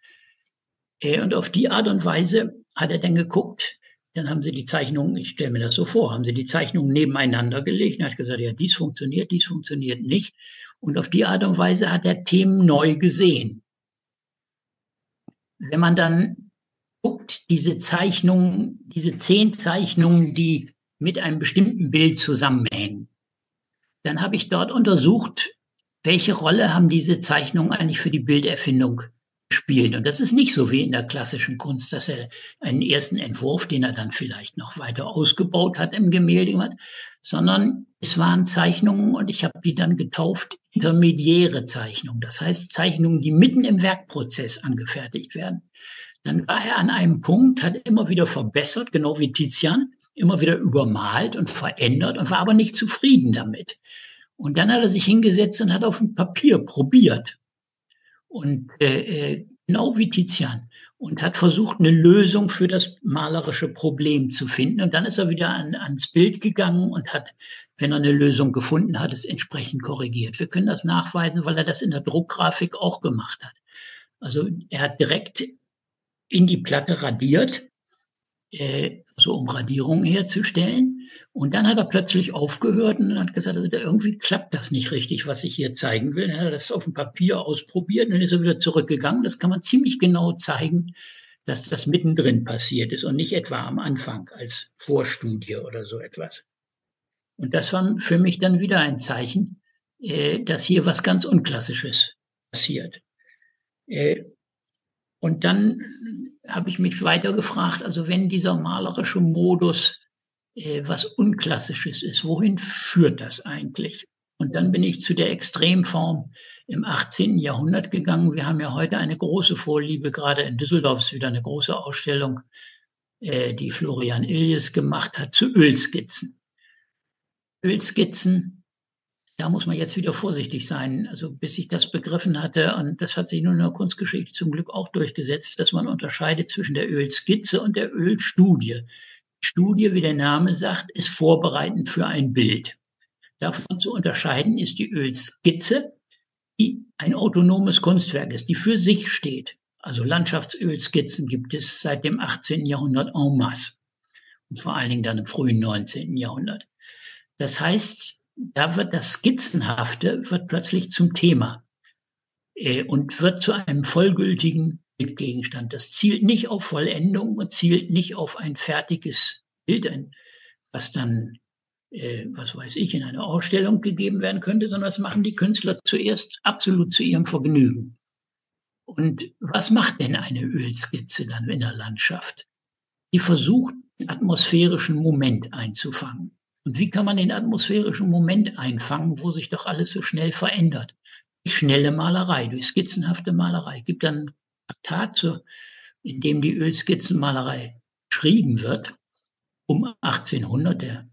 Äh, und auf die Art und Weise hat er dann geguckt, dann haben sie die Zeichnungen, ich stelle mir das so vor, haben sie die Zeichnungen nebeneinander gelegt und hat gesagt, ja, dies funktioniert, dies funktioniert nicht. Und auf die Art und Weise hat er Themen neu gesehen. Wenn man dann guckt, diese Zeichnungen, diese zehn Zeichnungen, die mit einem bestimmten Bild zusammenhängen. Dann habe ich dort untersucht, welche Rolle haben diese Zeichnungen eigentlich für die Bilderfindung gespielt. Und das ist nicht so wie in der klassischen Kunst, dass er einen ersten Entwurf, den er dann vielleicht noch weiter ausgebaut hat im Gemälde hat, sondern es waren Zeichnungen und ich habe die dann getauft intermediäre Zeichnungen. Das heißt Zeichnungen, die mitten im Werkprozess angefertigt werden. Dann war er an einem Punkt, hat immer wieder verbessert, genau wie Tizian, immer wieder übermalt und verändert und war aber nicht zufrieden damit. Und dann hat er sich hingesetzt und hat auf dem Papier probiert. Und äh, äh, genau wie Tizian. Und hat versucht, eine Lösung für das malerische Problem zu finden. Und dann ist er wieder an, ans Bild gegangen und hat, wenn er eine Lösung gefunden hat, es entsprechend korrigiert. Wir können das nachweisen, weil er das in der Druckgrafik auch gemacht hat. Also er hat direkt in die Platte radiert, äh, so um Radierungen herzustellen. Und dann hat er plötzlich aufgehört und hat gesagt, also irgendwie klappt das nicht richtig, was ich hier zeigen will. Er hat das auf dem Papier ausprobiert und dann ist er wieder zurückgegangen. Das kann man ziemlich genau zeigen, dass das mittendrin passiert ist und nicht etwa am Anfang als Vorstudie oder so etwas. Und das war für mich dann wieder ein Zeichen, äh, dass hier was ganz Unklassisches passiert. Äh, und dann habe ich mich weiter gefragt, also wenn dieser malerische Modus äh, was Unklassisches ist, wohin führt das eigentlich? Und dann bin ich zu der Extremform im 18. Jahrhundert gegangen. Wir haben ja heute eine große Vorliebe, gerade in Düsseldorf ist wieder eine große Ausstellung, äh, die Florian Iljes gemacht hat, zu Ölskizzen. Ölskizzen da muss man jetzt wieder vorsichtig sein. Also bis ich das begriffen hatte, und das hat sich nun in der Kunstgeschichte zum Glück auch durchgesetzt, dass man unterscheidet zwischen der Ölskizze und der Ölstudie. Studie, wie der Name sagt, ist vorbereitend für ein Bild. Davon zu unterscheiden ist die Ölskizze, die ein autonomes Kunstwerk ist, die für sich steht. Also Landschaftsölskizzen gibt es seit dem 18. Jahrhundert en masse. Und vor allen Dingen dann im frühen 19. Jahrhundert. Das heißt, da wird das Skizzenhafte wird plötzlich zum Thema äh, und wird zu einem vollgültigen Bildgegenstand. Das zielt nicht auf Vollendung und zielt nicht auf ein fertiges Bild, was dann, äh, was weiß ich, in eine Ausstellung gegeben werden könnte, sondern das machen die Künstler zuerst absolut zu ihrem Vergnügen. Und was macht denn eine Ölskizze dann in der Landschaft? Die versucht, einen atmosphärischen Moment einzufangen. Und wie kann man den atmosphärischen Moment einfangen, wo sich doch alles so schnell verändert? Die schnelle Malerei, durch skizzenhafte Malerei. Es gibt dann Traktat, in dem die Ölskizzenmalerei geschrieben wird, um 1800. Der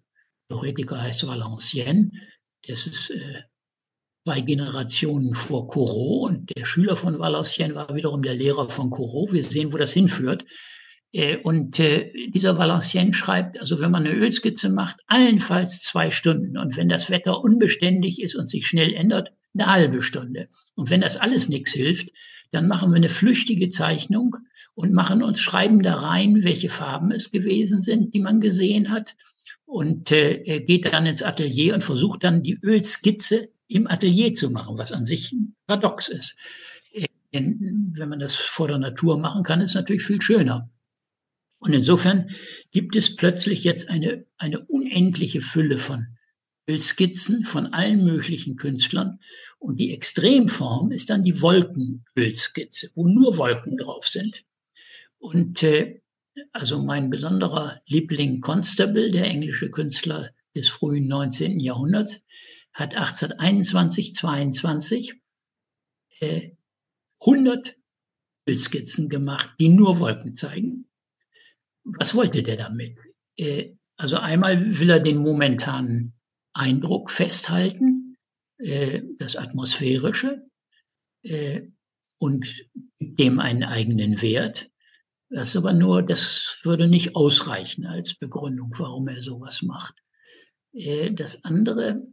Theoretiker heißt Valenciennes. Das ist äh, zwei Generationen vor Corot und der Schüler von Valenciennes war wiederum der Lehrer von Corot. Wir sehen, wo das hinführt. Äh, und äh, dieser Valenciennes schreibt, also wenn man eine Ölskizze macht, allenfalls zwei Stunden. Und wenn das Wetter unbeständig ist und sich schnell ändert, eine halbe Stunde. Und wenn das alles nichts hilft, dann machen wir eine flüchtige Zeichnung und machen uns, schreiben da rein, welche Farben es gewesen sind, die man gesehen hat. Und äh, geht dann ins Atelier und versucht dann die Ölskizze im Atelier zu machen, was an sich paradox ist. Äh, denn wenn man das vor der Natur machen kann, ist es natürlich viel schöner. Und insofern gibt es plötzlich jetzt eine, eine unendliche Fülle von Ölskizzen von allen möglichen Künstlern. Und die Extremform ist dann die Wolkenölskizze, wo nur Wolken drauf sind. Und äh, also mein besonderer Liebling Constable, der englische Künstler des frühen 19. Jahrhunderts, hat 1821, 22 äh, 100 Ölskizzen gemacht, die nur Wolken zeigen. Was wollte der damit? Äh, also einmal will er den momentanen Eindruck festhalten, äh, das Atmosphärische, äh, und dem einen eigenen Wert. Das aber nur, das würde nicht ausreichen als Begründung, warum er sowas macht. Das andere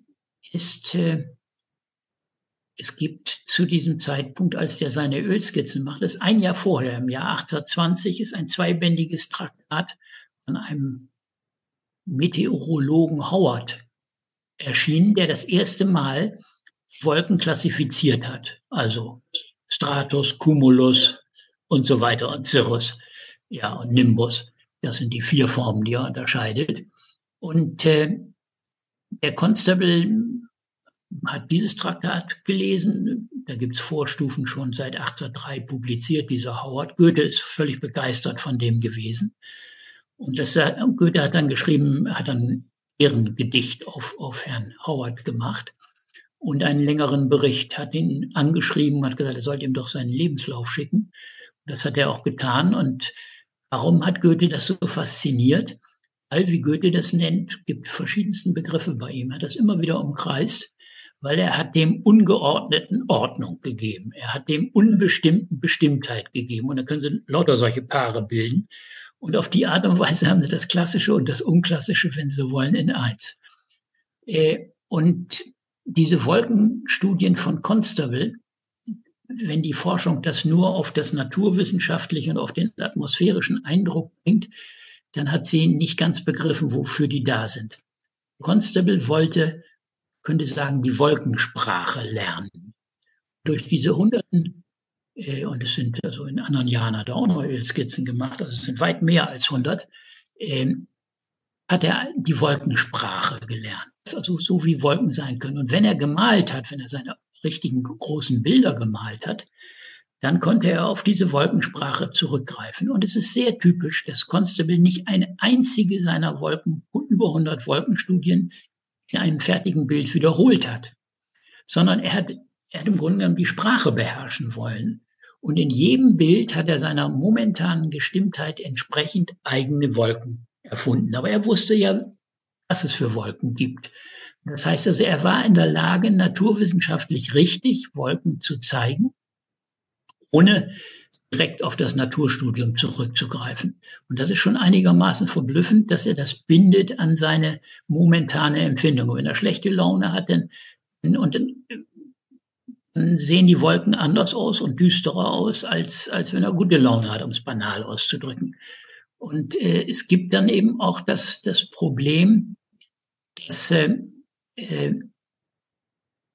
ist, es gibt zu diesem Zeitpunkt, als der seine Ölskizzen macht, das ein Jahr vorher, im Jahr 1820, ist ein zweibändiges Traktat von einem Meteorologen Howard erschienen, der das erste Mal Wolken klassifiziert hat. Also Stratus, Cumulus und so weiter und Cirrus, ja, und Nimbus. Das sind die vier Formen, die er unterscheidet. Und äh, der Constable hat dieses Traktat gelesen. Da gibt's Vorstufen schon seit 1803 publiziert, dieser Howard. Goethe ist völlig begeistert von dem gewesen. Und das, Goethe hat dann geschrieben, hat dann Ehrengedicht auf, auf Herrn Howard gemacht und einen längeren Bericht, hat ihn angeschrieben, hat gesagt, er sollte ihm doch seinen Lebenslauf schicken. Das hat er auch getan. Und warum hat Goethe das so fasziniert? Weil, wie Goethe das nennt, gibt verschiedensten Begriffe bei ihm. Er hat das immer wieder umkreist, weil er hat dem Ungeordneten Ordnung gegeben. Er hat dem Unbestimmten Bestimmtheit gegeben. Und da können Sie lauter solche Paare bilden. Und auf die Art und Weise haben sie das Klassische und das Unklassische, wenn sie so wollen, in eins. Äh, und diese Wolkenstudien von Constable, wenn die Forschung das nur auf das Naturwissenschaftliche und auf den atmosphärischen Eindruck bringt, dann hat sie nicht ganz begriffen, wofür die da sind. Constable wollte, könnte sagen, die Wolkensprache lernen. Durch diese hunderten äh, und es sind also in anderen Jahren hat er auch noch Ölskizzen gemacht, also es sind weit mehr als 100, ähm, hat er die Wolkensprache gelernt. Also so wie Wolken sein können. Und wenn er gemalt hat, wenn er seine richtigen großen Bilder gemalt hat, dann konnte er auf diese Wolkensprache zurückgreifen. Und es ist sehr typisch, dass Constable nicht eine einzige seiner Wolken, über 100 Wolkenstudien in einem fertigen Bild wiederholt hat, sondern er hat er hat im Grunde genommen die Sprache beherrschen wollen. Und in jedem Bild hat er seiner momentanen Gestimmtheit entsprechend eigene Wolken erfunden. Aber er wusste ja, was es für Wolken gibt. Das heißt also, er war in der Lage, naturwissenschaftlich richtig Wolken zu zeigen, ohne direkt auf das Naturstudium zurückzugreifen. Und das ist schon einigermaßen verblüffend, dass er das bindet an seine momentane Empfindung. Und wenn er schlechte Laune hat, dann und dann sehen die Wolken anders aus und düsterer aus, als, als wenn er gute Laune hat, um es banal auszudrücken. Und äh, es gibt dann eben auch das, das Problem, dass äh, äh,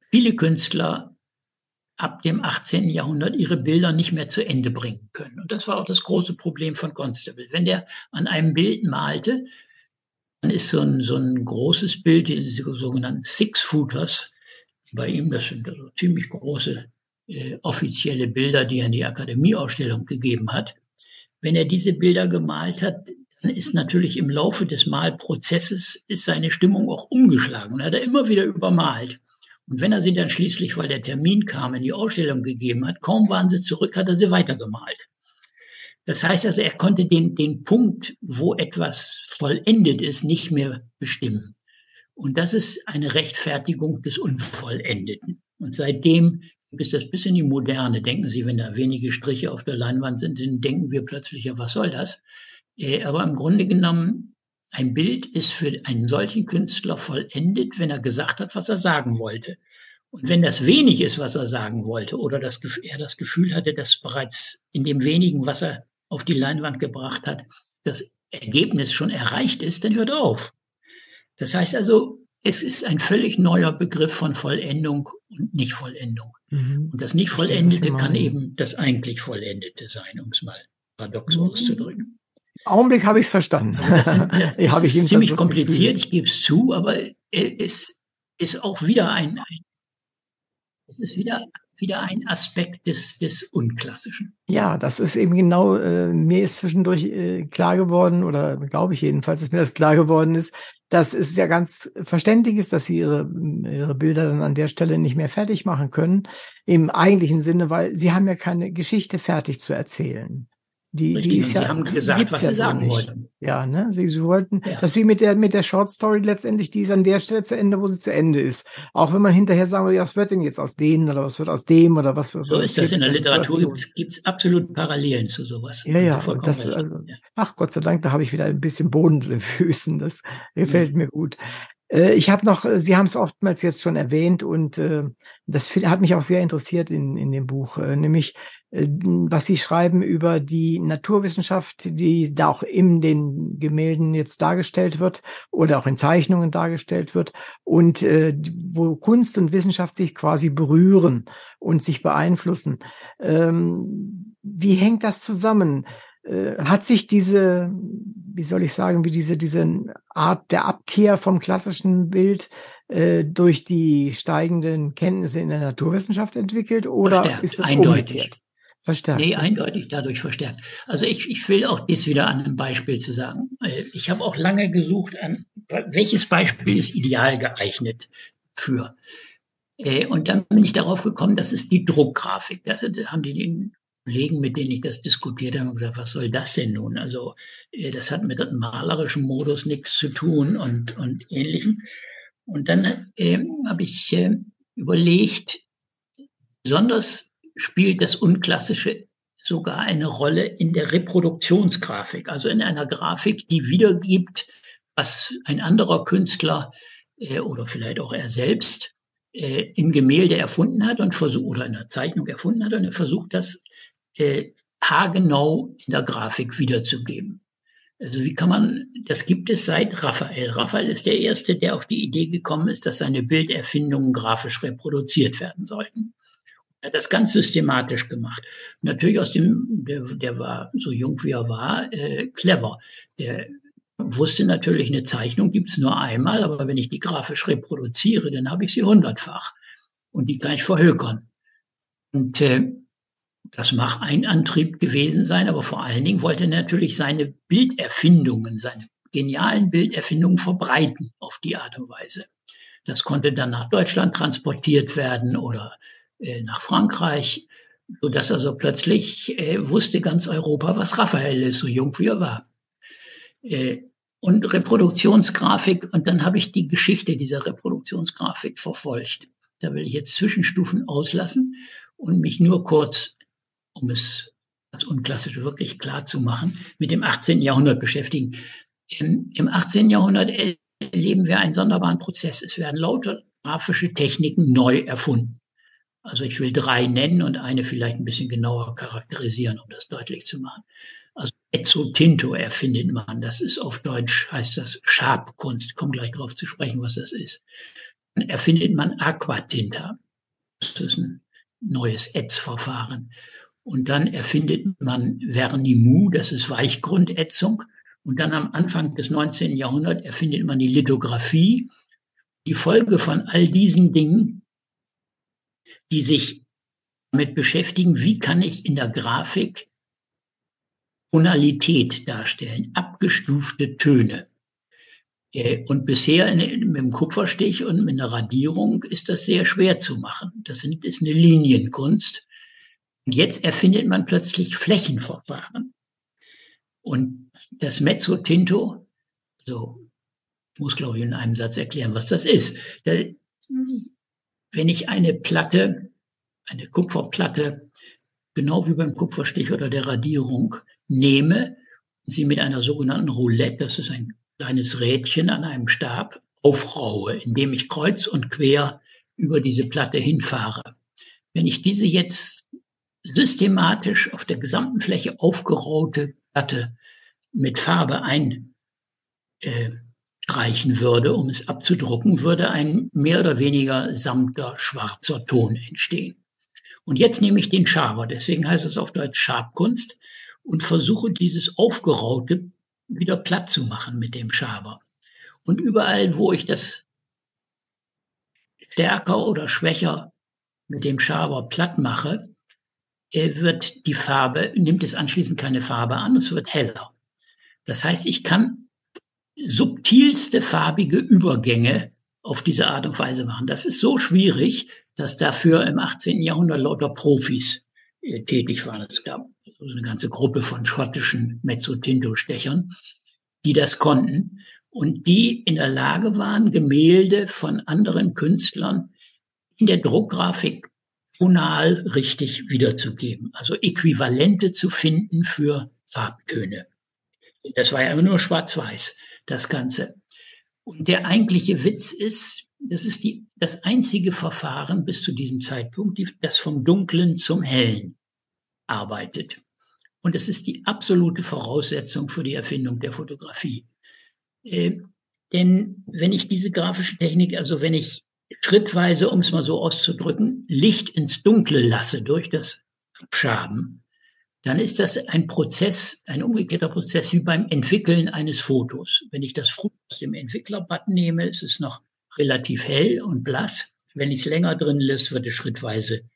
viele Künstler ab dem 18. Jahrhundert ihre Bilder nicht mehr zu Ende bringen können. Und das war auch das große Problem von Constable. Wenn der an einem Bild malte, dann ist so ein, so ein großes Bild, diese sogenannten Six-Footers, bei ihm, das sind also ziemlich große äh, offizielle Bilder, die er in die Akademieausstellung gegeben hat. Wenn er diese Bilder gemalt hat, dann ist natürlich im Laufe des Malprozesses ist seine Stimmung auch umgeschlagen und hat er immer wieder übermalt. Und wenn er sie dann schließlich, weil der Termin kam, in die Ausstellung gegeben hat, kaum waren sie zurück, hat er sie weitergemalt. Das heißt also, er konnte den, den Punkt, wo etwas vollendet ist, nicht mehr bestimmen. Und das ist eine Rechtfertigung des Unvollendeten. Und seitdem es das bis in die Moderne. Denken Sie, wenn da wenige Striche auf der Leinwand sind, dann denken wir plötzlich, ja, was soll das? Äh, aber im Grunde genommen, ein Bild ist für einen solchen Künstler vollendet, wenn er gesagt hat, was er sagen wollte. Und wenn das wenig ist, was er sagen wollte, oder das, er das Gefühl hatte, dass bereits in dem wenigen, was er auf die Leinwand gebracht hat, das Ergebnis schon erreicht ist, dann hört er auf. Das heißt also, es ist ein völlig neuer Begriff von Vollendung und Nicht-Vollendung. Mhm. Und das Nicht-Vollendete kann eben das eigentlich Vollendete sein, um es mal paradox mhm. auszudrücken. Augenblick habe ich es verstanden. Also das, das ist ich ziemlich kompliziert, ich gebe es zu, aber es ist auch wieder ein, ein es ist wieder wieder ein Aspekt des, des Unklassischen. Ja, das ist eben genau, äh, mir ist zwischendurch äh, klar geworden, oder glaube ich jedenfalls, dass mir das klar geworden ist, dass es ja ganz verständlich ist, dass sie ihre, ihre Bilder dann an der Stelle nicht mehr fertig machen können, im eigentlichen Sinne, weil sie haben ja keine Geschichte fertig zu erzählen. Die, Richtig, die ist ja, sie haben gesagt, was ja sie sagen nicht. wollten. Ja, ne? Sie, sie wollten, ja. dass sie mit der, mit der Short Story letztendlich, die ist an der Stelle zu Ende, wo sie zu Ende ist. Auch wenn man hinterher sagen will, ja, was wird denn jetzt aus denen oder was wird aus dem oder was So ist das in der Literatur, gibt gibt's absolut Parallelen zu sowas. Ja, ja, das, also, ja. ach Gott sei Dank, da habe ich wieder ein bisschen Boden in den Füßen. Das gefällt mhm. mir gut. Äh, ich habe noch, äh, Sie haben es oftmals jetzt schon erwähnt und äh, das hat mich auch sehr interessiert in, in dem Buch, äh, nämlich was Sie schreiben über die Naturwissenschaft, die da auch in den Gemälden jetzt dargestellt wird oder auch in Zeichnungen dargestellt wird und äh, wo Kunst und Wissenschaft sich quasi berühren und sich beeinflussen. Ähm, wie hängt das zusammen? Äh, hat sich diese, wie soll ich sagen, wie diese, diese Art der Abkehr vom klassischen Bild äh, durch die steigenden Kenntnisse in der Naturwissenschaft entwickelt oder verstärkt, ist das eindeutig. umgekehrt? Verstärkt. Nee, eindeutig dadurch verstärkt. Also ich, ich will auch das wieder an einem Beispiel zu sagen. Äh, ich habe auch lange gesucht, an welches Beispiel ist ideal geeignet für. Äh, und dann bin ich darauf gekommen, das ist die Druckgrafik. Das haben die Kollegen, mit denen ich das diskutiert habe, gesagt, was soll das denn nun? Also äh, das hat mit dem malerischen Modus nichts zu tun und, und ähnlichem. Und dann äh, habe ich äh, überlegt, besonders spielt das Unklassische sogar eine Rolle in der Reproduktionsgrafik, also in einer Grafik, die wiedergibt, was ein anderer Künstler äh, oder vielleicht auch er selbst äh, im Gemälde erfunden hat und versucht oder in der Zeichnung erfunden hat und er versucht das äh, haargenau in der Grafik wiederzugeben. Also wie kann man, das gibt es seit Raphael. Raphael ist der Erste, der auf die Idee gekommen ist, dass seine Bilderfindungen grafisch reproduziert werden sollten. Er hat das ganz systematisch gemacht. Natürlich aus dem, der, der war so jung wie er war, äh, clever. Der wusste natürlich, eine Zeichnung gibt's nur einmal, aber wenn ich die grafisch reproduziere, dann habe ich sie hundertfach. Und die kann ich verhökern. Und äh, das mag ein Antrieb gewesen sein, aber vor allen Dingen wollte er natürlich seine Bilderfindungen, seine genialen Bilderfindungen verbreiten auf die Art und Weise. Das konnte dann nach Deutschland transportiert werden oder äh, nach Frankreich, so dass also plötzlich äh, wusste ganz Europa, was Raphael ist, so jung wie er war. Äh, und Reproduktionsgrafik, und dann habe ich die Geschichte dieser Reproduktionsgrafik verfolgt. Da will ich jetzt Zwischenstufen auslassen und mich nur kurz um es als Unklassische wirklich klar zu machen, mit dem 18. Jahrhundert beschäftigen. Im, Im 18. Jahrhundert erleben wir einen sonderbaren Prozess. Es werden lauter grafische Techniken neu erfunden. Also ich will drei nennen und eine vielleicht ein bisschen genauer charakterisieren, um das deutlich zu machen. Also Ezzo Tinto erfindet man. Das ist auf Deutsch, heißt das Schabkunst. Ich komme gleich darauf zu sprechen, was das ist. Dann erfindet man Aquatinta. Das ist ein neues Ätzverfahren. Und dann erfindet man Vernimou, das ist Weichgrundätzung. Und dann am Anfang des 19. Jahrhunderts erfindet man die Lithografie. Die Folge von all diesen Dingen, die sich damit beschäftigen, wie kann ich in der Grafik Tonalität darstellen, abgestufte Töne. Äh, und bisher mit dem Kupferstich und mit einer Radierung ist das sehr schwer zu machen. Das ist eine Linienkunst. Und jetzt erfindet man plötzlich Flächenverfahren. Und das Mezzo Tinto, so Ich muss, glaube ich, in einem Satz erklären, was das ist. Wenn ich eine Platte, eine Kupferplatte, genau wie beim Kupferstich oder der Radierung, nehme und sie mit einer sogenannten Roulette, das ist ein kleines Rädchen an einem Stab, aufraue, indem ich kreuz und quer über diese Platte hinfahre. Wenn ich diese jetzt systematisch auf der gesamten Fläche aufgeraute Platte mit Farbe einstreichen äh, würde, um es abzudrucken, würde ein mehr oder weniger samter schwarzer Ton entstehen. Und jetzt nehme ich den Schaber, deswegen heißt es auf Deutsch Schabkunst, und versuche dieses Aufgeraute wieder platt zu machen mit dem Schaber. Und überall, wo ich das stärker oder schwächer mit dem Schaber platt mache, äh, wird die Farbe, nimmt es anschließend keine Farbe an, es wird heller. Das heißt, ich kann subtilste farbige Übergänge auf diese Art und Weise machen. Das ist so schwierig, dass dafür im 18. Jahrhundert lauter Profis äh, tätig waren. Es gab eine ganze Gruppe von schottischen Mezzotinto-Stechern, die das konnten und die in der Lage waren, Gemälde von anderen Künstlern in der Druckgrafik tonal richtig wiederzugeben. Also Äquivalente zu finden für Farbtöne. Das war ja immer nur schwarz-weiß, das Ganze. Und der eigentliche Witz ist, das ist die, das einzige Verfahren bis zu diesem Zeitpunkt, das vom Dunklen zum Hellen arbeitet. Und es ist die absolute Voraussetzung für die Erfindung der Fotografie. Äh, denn wenn ich diese grafische Technik, also wenn ich schrittweise, um es mal so auszudrücken, Licht ins Dunkle lasse durch das Abschaben, dann ist das ein Prozess, ein umgekehrter Prozess wie beim Entwickeln eines Fotos. Wenn ich das Foto aus dem Entwicklerbad nehme, ist es noch relativ hell und blass. Wenn ich es länger drin lässt, wird es schrittweise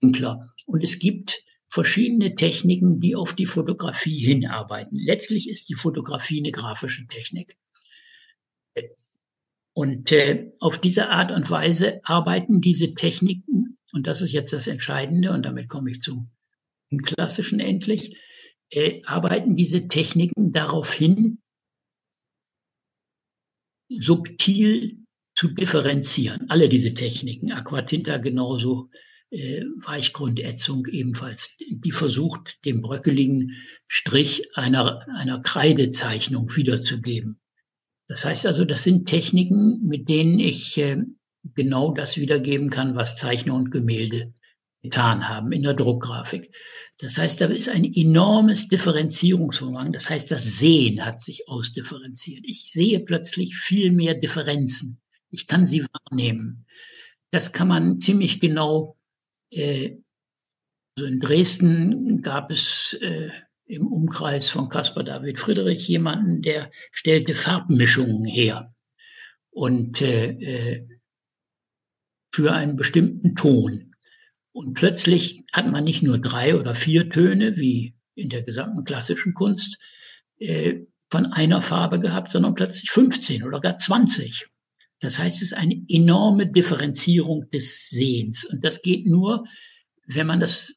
dunkler. Und es gibt verschiedene Techniken, die auf die Fotografie hinarbeiten. Letztlich ist die Fotografie eine grafische Technik. Und äh, auf diese Art und Weise arbeiten diese Techniken, und das ist jetzt das Entscheidende, und damit komme ich zum klassischen endlich, äh, arbeiten diese Techniken darauf hin, subtil zu differenzieren. Alle diese Techniken, Aquatinta genauso, äh, Weichgrundätzung ebenfalls, die versucht, den bröckeligen Strich einer, einer Kreidezeichnung wiederzugeben. Das heißt also, das sind Techniken, mit denen ich äh, genau das wiedergeben kann, was Zeichner und Gemälde getan haben in der Druckgrafik. Das heißt, da ist ein enormes Differenzierungsvermögen. Das heißt, das Sehen hat sich ausdifferenziert. Ich sehe plötzlich viel mehr Differenzen. Ich kann sie wahrnehmen. Das kann man ziemlich genau. Äh, also in Dresden gab es äh, im Umkreis von Caspar David Friedrich jemanden, der stellte Farbmischungen her und äh, äh, für einen bestimmten Ton. Und plötzlich hat man nicht nur drei oder vier Töne wie in der gesamten klassischen Kunst äh, von einer Farbe gehabt, sondern plötzlich 15 oder gar 20. Das heißt, es ist eine enorme Differenzierung des Sehens. Und das geht nur, wenn man das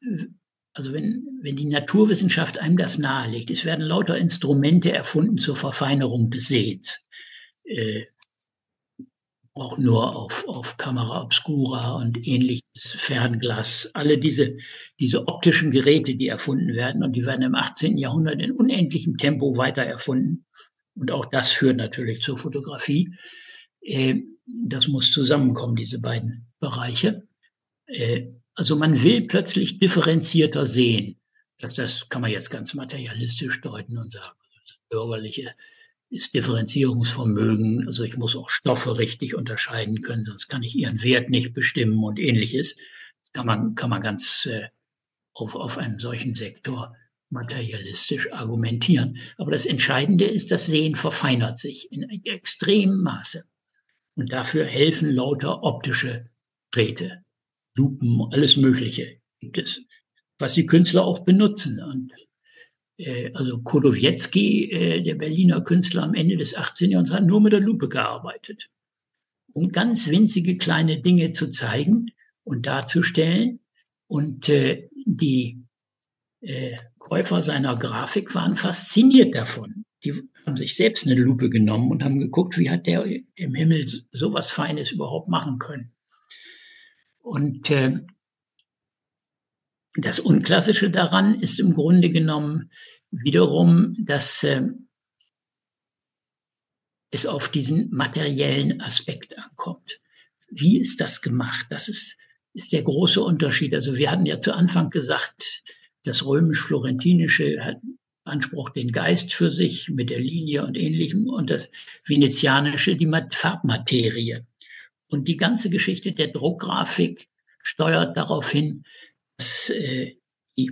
also wenn, wenn die Naturwissenschaft einem das nahelegt, es werden lauter Instrumente erfunden zur Verfeinerung des Sehens. Äh, auch nur auf, auf Kamera Obscura und ähnliches Fernglas. Alle diese, diese optischen Geräte, die erfunden werden und die werden im 18. Jahrhundert in unendlichem Tempo weiter erfunden. Und auch das führt natürlich zur Fotografie. Äh, das muss zusammenkommen, diese beiden Bereiche. Äh, also man will plötzlich differenzierter sehen. Das, das kann man jetzt ganz materialistisch deuten und sagen, das bürgerliche ist Differenzierungsvermögen. Also ich muss auch Stoffe richtig unterscheiden können, sonst kann ich ihren Wert nicht bestimmen und ähnliches. Das kann man, kann man ganz äh, auf, auf einem solchen Sektor materialistisch argumentieren. Aber das Entscheidende ist, das Sehen verfeinert sich in extremem Maße. Und dafür helfen lauter optische Drähte. Lupen, alles Mögliche gibt es, was die Künstler auch benutzen. Und also Kodowiecki, äh, der Berliner Künstler am Ende des 18. Jahrhunderts, hat nur mit der Lupe gearbeitet, um ganz winzige kleine Dinge zu zeigen und darzustellen. Und äh, die äh, Käufer seiner Grafik waren fasziniert davon. die haben sich selbst eine Lupe genommen und haben geguckt, wie hat der im Himmel sowas Feines überhaupt machen können. Und äh, das Unklassische daran ist im Grunde genommen wiederum, dass äh, es auf diesen materiellen Aspekt ankommt. Wie ist das gemacht? Das ist der große Unterschied. Also wir hatten ja zu Anfang gesagt, das römisch-florentinische hat Anspruch den Geist für sich mit der Linie und ähnlichem und das venezianische die Farbmaterie. Und die ganze Geschichte der Druckgrafik steuert darauf hin, dass äh, die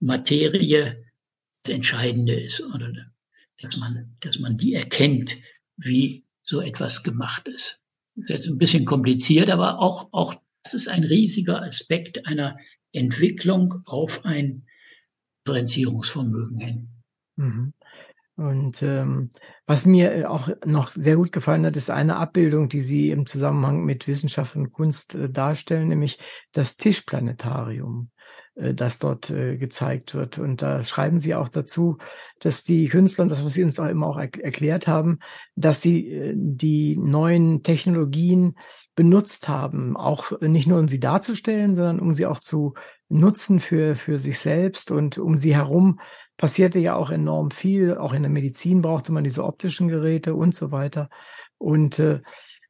Materie das Entscheidende ist oder dass man, dass man die erkennt, wie so etwas gemacht ist. Das ist jetzt ein bisschen kompliziert, aber auch, auch das ist ein riesiger Aspekt einer Entwicklung auf ein Differenzierungsvermögen hin. Mhm. Und ähm, was mir auch noch sehr gut gefallen hat, ist eine Abbildung, die Sie im Zusammenhang mit Wissenschaft und Kunst äh, darstellen, nämlich das Tischplanetarium, äh, das dort äh, gezeigt wird. Und da schreiben Sie auch dazu, dass die Künstler, und das, was Sie uns auch immer auch er erklärt haben, dass sie äh, die neuen Technologien benutzt haben, auch nicht nur um sie darzustellen, sondern um sie auch zu nutzen für, für sich selbst und um sie herum passierte ja auch enorm viel. Auch in der Medizin brauchte man diese optischen Geräte und so weiter. Und äh,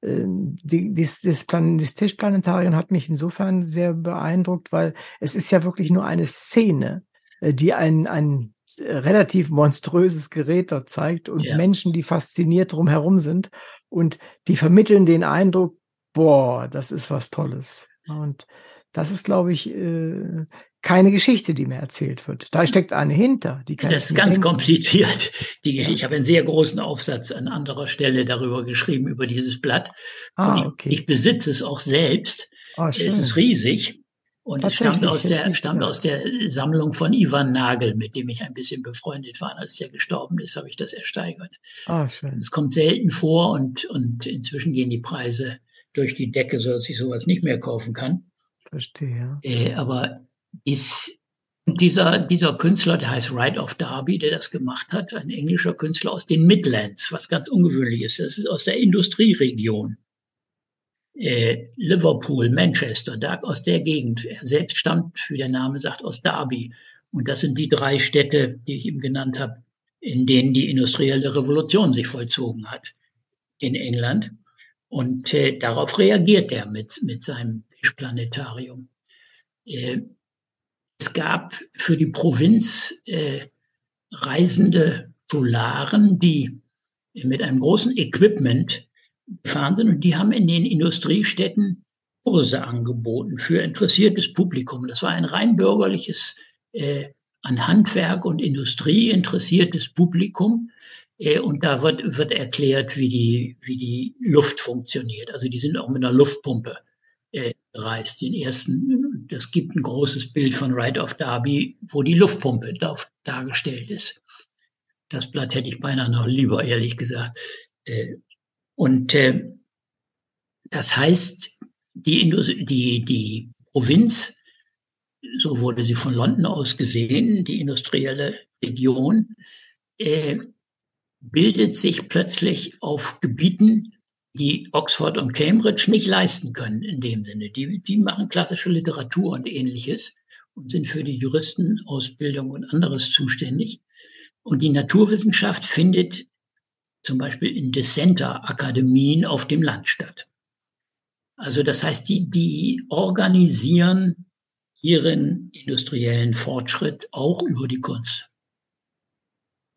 äh die, das, das, Plan, das Tischplanetarium hat mich insofern sehr beeindruckt, weil es ist ja wirklich nur eine Szene, äh, die ein, ein relativ monströses Gerät dort zeigt und ja. Menschen, die fasziniert drumherum sind und die vermitteln den Eindruck, boah, das ist was Tolles. Und das ist, glaube ich, äh, keine Geschichte, die mir erzählt wird. Da steckt eine hinter. Die das ist ganz denken. kompliziert. Die. Ich habe einen sehr großen Aufsatz an anderer Stelle darüber geschrieben, über dieses Blatt. Ah, ich, okay. ich besitze es auch selbst. Ah, es ist riesig. Und es stammt aus der, stammt aus der Sammlung von Ivan Nagel, mit dem ich ein bisschen befreundet war. Als der gestorben ist, habe ich das ersteigert. Ah, schön. Es kommt selten vor und, und inzwischen gehen die Preise durch die Decke, so dass ich sowas nicht mehr kaufen kann. Verstehe. Äh, aber ist dieser, dieser Künstler, der heißt Wright of Derby, der das gemacht hat, ein englischer Künstler aus den Midlands, was ganz ungewöhnlich ist. Das ist aus der Industrieregion. Äh, Liverpool, Manchester, da aus der Gegend. Er selbst stammt, wie der Name sagt, aus Derby. Und das sind die drei Städte, die ich ihm genannt habe, in denen die industrielle Revolution sich vollzogen hat in England. Und äh, darauf reagiert er mit, mit seinem Planetarium. Äh, es gab für die Provinz äh, reisende Solaren, die mit einem großen Equipment gefahren sind und die haben in den Industriestädten Kurse angeboten für interessiertes Publikum. Das war ein rein bürgerliches, äh, an Handwerk und Industrie interessiertes Publikum. Äh, und da wird, wird erklärt, wie die, wie die Luft funktioniert. Also die sind auch mit einer Luftpumpe äh, reist. Den ersten, das gibt ein großes Bild von Ride of Derby, wo die Luftpumpe dargestellt ist. Das Blatt hätte ich beinahe noch lieber, ehrlich gesagt. Äh, und äh, das heißt, die, die, die Provinz, so wurde sie von London aus gesehen, die industrielle Region, äh, bildet sich plötzlich auf Gebieten, die Oxford und Cambridge nicht leisten können in dem Sinne. Die, die machen klassische Literatur und ähnliches und sind für die Juristenausbildung und anderes zuständig. Und die Naturwissenschaft findet zum Beispiel in Dissenter-Akademien auf dem Land statt. Also das heißt, die, die organisieren ihren industriellen Fortschritt auch über die Kunst.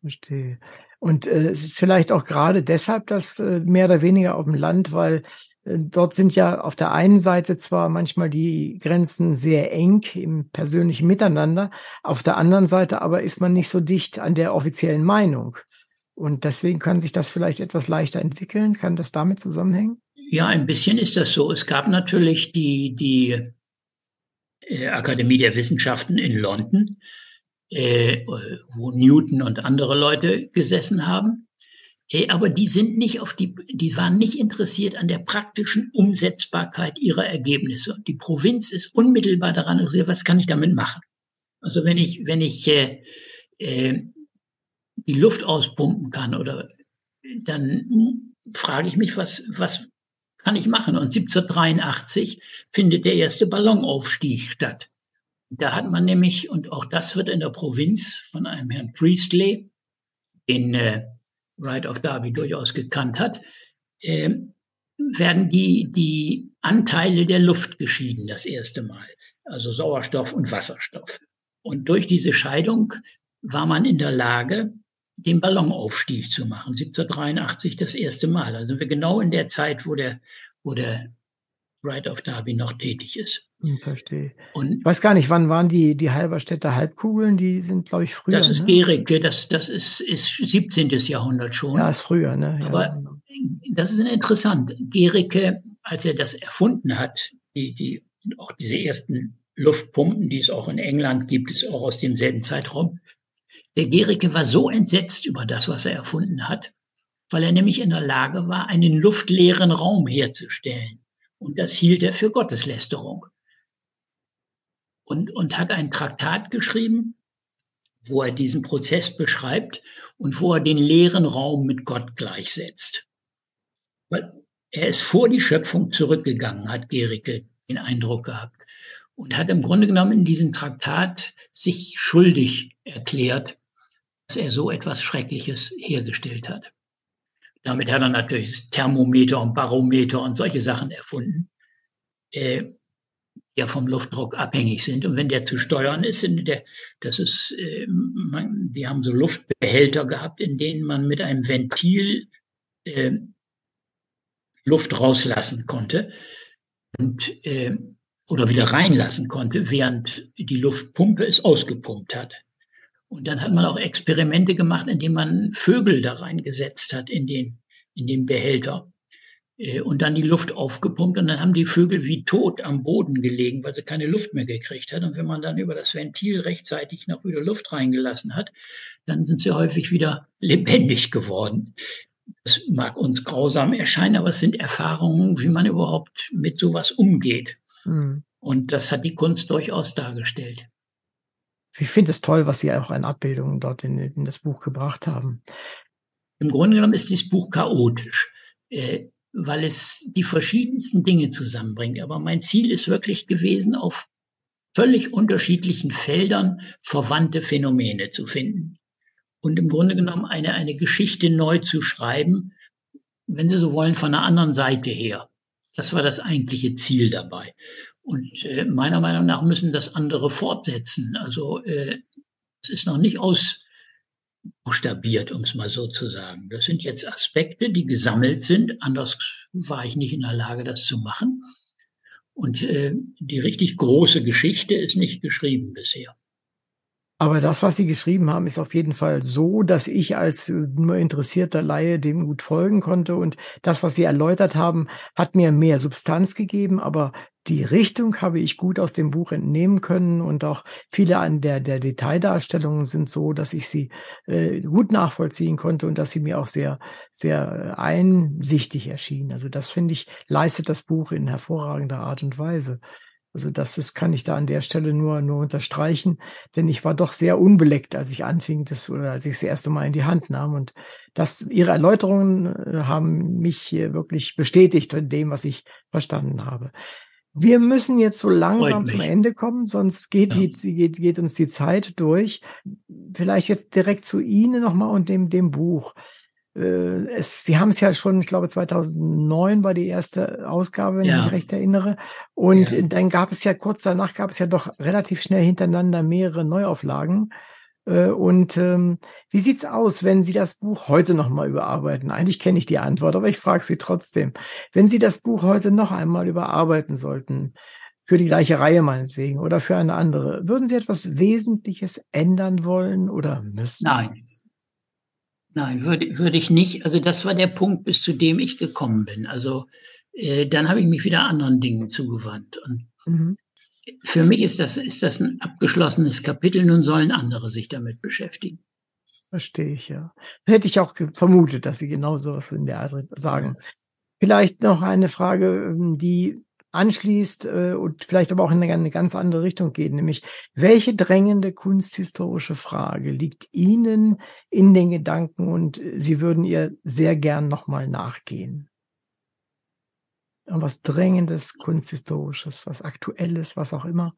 Verstehe. Und äh, es ist vielleicht auch gerade deshalb das äh, mehr oder weniger auf dem Land, weil äh, dort sind ja auf der einen Seite zwar manchmal die Grenzen sehr eng im persönlichen Miteinander, auf der anderen Seite aber ist man nicht so dicht an der offiziellen Meinung. Und deswegen kann sich das vielleicht etwas leichter entwickeln. Kann das damit zusammenhängen? Ja, ein bisschen ist das so. Es gab natürlich die, die äh, Akademie der Wissenschaften in London, äh, wo Newton und andere Leute gesessen haben. Äh, aber die sind nicht auf die, die waren nicht interessiert an der praktischen Umsetzbarkeit ihrer Ergebnisse. Die Provinz ist unmittelbar daran interessiert, was kann ich damit machen? Also wenn ich, wenn ich äh, äh, die Luft auspumpen kann oder dann frage ich mich, was, was kann ich machen? Und 1783 findet der erste Ballonaufstieg statt. Da hat man nämlich, und auch das wird in der Provinz von einem Herrn Priestley, den äh, Wright of Derby durchaus gekannt hat, äh, werden die, die Anteile der Luft geschieden das erste Mal. Also Sauerstoff und Wasserstoff. Und durch diese Scheidung war man in der Lage, den Ballonaufstieg zu machen. 1783 das erste Mal. Also wir genau in der Zeit, wo der, wo der Wright of Derby noch tätig ist. Hm, verstehe. Und ich weiß gar nicht, wann waren die, die Halberstädter Halbkugeln? Die sind, glaube ich, früher. Das ist ne? Gericke, das, das ist, ist 17. Jahrhundert schon. Ja, ist früher, ne? Ja, Aber das ist interessant. Gericke, als er das erfunden hat, die, die, auch diese ersten Luftpumpen, die es auch in England gibt, ist auch aus demselben Zeitraum. Der Gericke war so entsetzt über das, was er erfunden hat, weil er nämlich in der Lage war, einen luftleeren Raum herzustellen. Und das hielt er für Gotteslästerung. Und, und hat ein Traktat geschrieben, wo er diesen Prozess beschreibt und wo er den leeren Raum mit Gott gleichsetzt. Weil er ist vor die Schöpfung zurückgegangen, hat Gericke den Eindruck gehabt. Und hat im Grunde genommen in diesem Traktat sich schuldig erklärt, dass er so etwas Schreckliches hergestellt hat. Damit hat er natürlich Thermometer und Barometer und solche Sachen erfunden, äh, die ja vom Luftdruck abhängig sind. Und wenn der zu steuern ist, in der, das ist, äh, man, die haben so Luftbehälter gehabt, in denen man mit einem Ventil äh, Luft rauslassen konnte und äh, oder wieder reinlassen konnte, während die Luftpumpe es ausgepumpt hat. Und dann hat man auch Experimente gemacht, indem man Vögel da reingesetzt hat in den, in den Behälter äh, und dann die Luft aufgepumpt und dann haben die Vögel wie tot am Boden gelegen, weil sie keine Luft mehr gekriegt hat. Und wenn man dann über das Ventil rechtzeitig noch wieder Luft reingelassen hat, dann sind sie häufig wieder lebendig geworden. Das mag uns grausam erscheinen, aber es sind Erfahrungen, wie man überhaupt mit sowas umgeht. Mhm. Und das hat die Kunst durchaus dargestellt. Ich finde es toll, was Sie auch an Abbildungen dort in, in, das Buch gebracht haben. Im Grunde genommen ist dieses Buch chaotisch, äh, weil es die verschiedensten Dinge zusammenbringt. Aber mein Ziel ist wirklich gewesen, auf völlig unterschiedlichen Feldern verwandte Phänomene zu finden. Und im Grunde genommen eine, eine Geschichte neu zu schreiben, wenn Sie so wollen, von einer anderen Seite her. Das war das eigentliche Ziel dabei. Und äh, meiner Meinung nach müssen das andere fortsetzen. Also äh, es ist noch nicht ausbuchstabiert, um es mal so zu sagen. Das sind jetzt Aspekte, die gesammelt sind. Anders war ich nicht in der Lage, das zu machen. Und äh, die richtig große Geschichte ist nicht geschrieben bisher. Aber das, was Sie geschrieben haben, ist auf jeden Fall so, dass ich als äh, nur interessierter Laie dem gut folgen konnte. Und das, was Sie erläutert haben, hat mir mehr Substanz gegeben. Aber die Richtung habe ich gut aus dem Buch entnehmen können. Und auch viele an der, der Detaildarstellungen sind so, dass ich sie äh, gut nachvollziehen konnte und dass sie mir auch sehr, sehr äh, einsichtig erschienen. Also das finde ich, leistet das Buch in hervorragender Art und Weise. Also das ist, kann ich da an der Stelle nur, nur unterstreichen, denn ich war doch sehr unbeleckt, als ich anfing, das oder als ich das erste Mal in die Hand nahm. Und das, Ihre Erläuterungen äh, haben mich wirklich bestätigt in dem, was ich verstanden habe. Wir müssen jetzt so langsam zum Ende kommen, sonst geht, ja. die, geht, geht uns die Zeit durch. Vielleicht jetzt direkt zu Ihnen nochmal und dem, dem Buch äh, es, Sie haben es ja schon, ich glaube 2009 war die erste Ausgabe, wenn ja. ich mich recht erinnere. Und ja. dann gab es ja kurz danach gab es ja doch relativ schnell hintereinander mehrere Neuauflagen. Äh, und ähm, wie sieht's aus, wenn Sie das Buch heute noch mal überarbeiten? Eigentlich kenne ich die Antwort, aber ich frage Sie trotzdem. Wenn Sie das Buch heute noch einmal überarbeiten sollten, für die gleiche Reihe meinetwegen oder für eine andere, würden Sie etwas Wesentliches ändern wollen oder müssen? Nein, Nein, würde, würde ich nicht. Also das war der Punkt, bis zu dem ich gekommen bin. Also äh, dann habe ich mich wieder anderen Dingen zugewandt. Und mhm. Für mich ist das, ist das ein abgeschlossenes Kapitel. Nun sollen andere sich damit beschäftigen. Verstehe ich, ja. Hätte ich auch vermutet, dass Sie genau sowas in der Art sagen. Vielleicht noch eine Frage, ähm, die anschließt äh, und vielleicht aber auch in eine, eine ganz andere Richtung geht, nämlich welche drängende kunsthistorische Frage liegt Ihnen in den Gedanken und Sie würden ihr sehr gern nochmal nachgehen? Was Drängendes, Kunsthistorisches, was Aktuelles, was auch immer.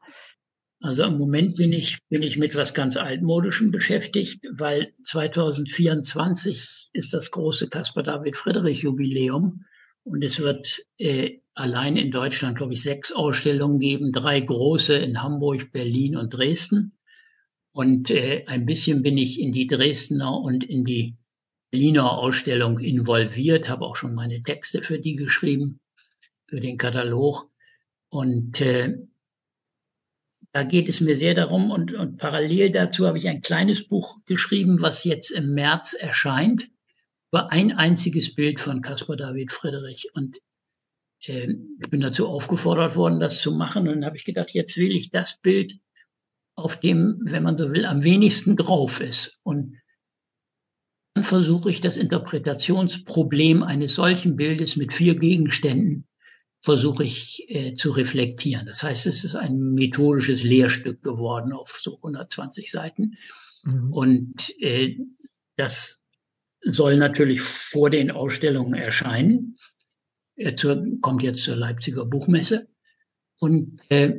Also im Moment bin ich, bin ich mit was ganz Altmodischem beschäftigt, weil 2024 ist das große Caspar David Friedrich Jubiläum und es wird äh, allein in Deutschland, glaube ich, sechs Ausstellungen geben, drei große in Hamburg, Berlin und Dresden. Und äh, ein bisschen bin ich in die Dresdner und in die Berliner Ausstellung involviert, habe auch schon meine Texte für die geschrieben, für den Katalog. Und äh, da geht es mir sehr darum und, und parallel dazu habe ich ein kleines Buch geschrieben, was jetzt im März erscheint, über ein einziges Bild von Caspar David Friedrich. Und äh, ich bin dazu aufgefordert worden, das zu machen. Und dann habe ich gedacht, jetzt will ich das Bild, auf dem, wenn man so will, am wenigsten drauf ist. Und dann versuche ich das Interpretationsproblem eines solchen Bildes mit vier Gegenständen versuche ich äh, zu reflektieren. Das heißt, es ist ein methodisches Lehrstück geworden auf so 120 Seiten. Mhm. Und äh, das soll natürlich vor den Ausstellungen erscheinen. Er zur, kommt jetzt zur Leipziger Buchmesse. Und äh,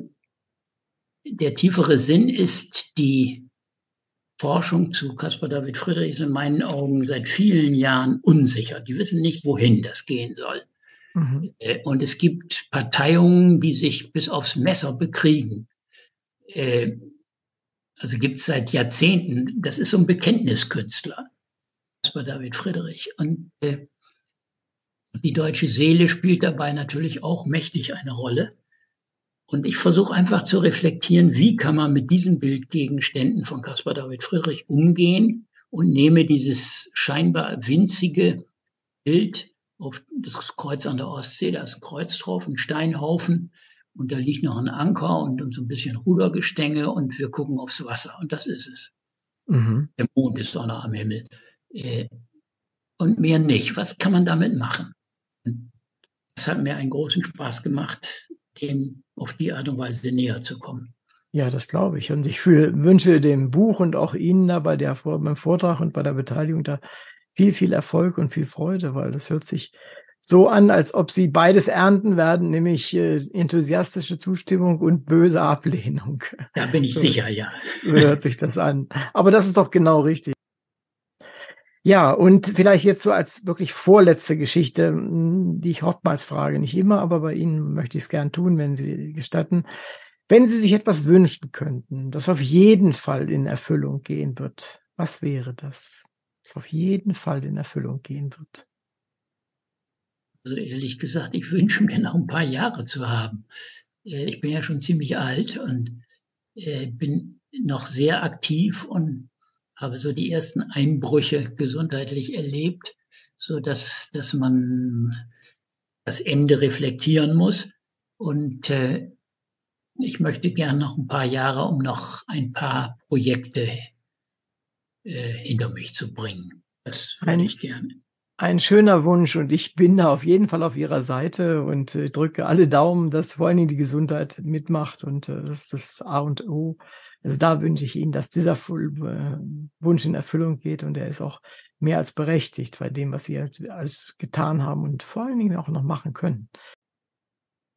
der tiefere Sinn ist, die Forschung zu Caspar David Friedrich ist in meinen Augen seit vielen Jahren unsicher. Die wissen nicht, wohin das gehen soll. Mhm. Äh, und es gibt Parteiungen, die sich bis aufs Messer bekriegen. Äh, also gibt es seit Jahrzehnten, das ist so ein Bekenntniskünstler, das war David Friedrich. Und äh, die deutsche Seele spielt dabei natürlich auch mächtig eine Rolle. Und ich versuche einfach zu reflektieren, wie kann man mit diesen Bildgegenständen von Caspar David Friedrich umgehen und nehme dieses scheinbar winzige Bild auf das Kreuz an der Ostsee, da ist ein Kreuz drauf, ein Steinhaufen und da liegt noch ein Anker und, und so ein bisschen Rudergestänge und wir gucken aufs Wasser und das ist es. Mhm. Der Mond ist auch noch am Himmel. Äh, und mehr nicht. Was kann man damit machen? Es hat mir einen großen Spaß gemacht, dem auf die Art und Weise näher zu kommen. Ja, das glaube ich. Und ich fühl, wünsche dem Buch und auch Ihnen da bei der, beim Vortrag und bei der Beteiligung da viel, viel Erfolg und viel Freude, weil das hört sich so an, als ob sie beides ernten werden, nämlich äh, enthusiastische Zustimmung und böse Ablehnung. Da bin ich so, sicher, ja. So hört sich das an. Aber das ist doch genau richtig. Ja, und vielleicht jetzt so als wirklich vorletzte Geschichte, hm, die ich oftmals frage, nicht immer, aber bei Ihnen möchte ich es gern tun, wenn Sie gestatten. Wenn Sie sich etwas wünschen könnten, das auf jeden Fall in Erfüllung gehen wird, was wäre das? Es auf jeden Fall in Erfüllung gehen wird. Also ehrlich gesagt, ich wünsche mir noch ein paar Jahre zu haben. Äh, ich bin ja schon ziemlich alt und äh, bin noch sehr aktiv und habe so die ersten Einbrüche gesundheitlich erlebt, so dass, dass man das Ende reflektieren muss. Und äh, ich möchte gern noch ein paar Jahre, um noch ein paar Projekte hinter mich zu bringen. Das würde ich gerne. Ein schöner Wunsch und ich bin da auf jeden Fall auf Ihrer Seite und äh, drücke alle Daumen, dass vor allen Dingen die Gesundheit mitmacht und äh, das ist das A und O. Also da wünsche ich Ihnen, dass dieser äh, Wunsch in Erfüllung geht und er ist auch mehr als berechtigt bei dem, was Sie alles getan haben und vor allen Dingen auch noch machen können.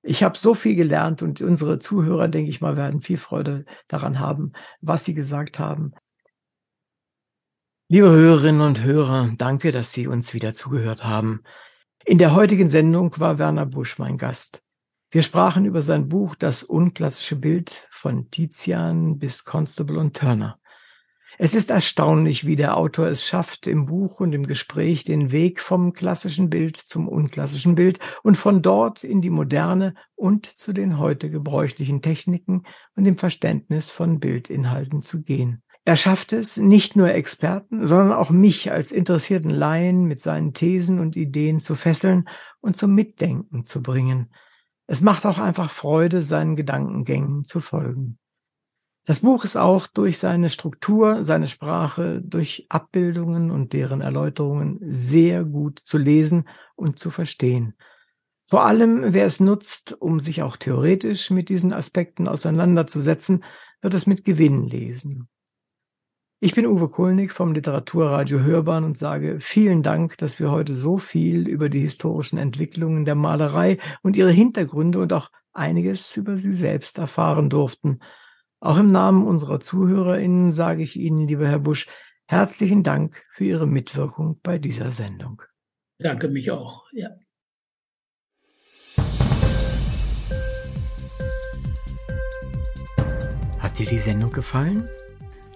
Ich habe so viel gelernt und unsere Zuhörer, denke ich mal, werden viel Freude daran haben, was Sie gesagt haben. Liebe Hörerinnen und Hörer, danke, dass Sie uns wieder zugehört haben. In der heutigen Sendung war Werner Busch mein Gast. Wir sprachen über sein Buch Das unklassische Bild von Tizian bis Constable und Turner. Es ist erstaunlich, wie der Autor es schafft, im Buch und im Gespräch den Weg vom klassischen Bild zum unklassischen Bild und von dort in die moderne und zu den heute gebräuchlichen Techniken und dem Verständnis von Bildinhalten zu gehen. Er schafft es, nicht nur Experten, sondern auch mich als interessierten Laien mit seinen Thesen und Ideen zu fesseln und zum Mitdenken zu bringen. Es macht auch einfach Freude, seinen Gedankengängen zu folgen. Das Buch ist auch durch seine Struktur, seine Sprache, durch Abbildungen und deren Erläuterungen sehr gut zu lesen und zu verstehen. Vor allem, wer es nutzt, um sich auch theoretisch mit diesen Aspekten auseinanderzusetzen, wird es mit Gewinn lesen. Ich bin Uwe Kulnig vom Literaturradio Hörbahn und sage vielen Dank, dass wir heute so viel über die historischen Entwicklungen der Malerei und ihre Hintergründe und auch einiges über sie selbst erfahren durften. Auch im Namen unserer ZuhörerInnen sage ich Ihnen, lieber Herr Busch, herzlichen Dank für Ihre Mitwirkung bei dieser Sendung. Danke mich auch, ja. Hat dir die Sendung gefallen?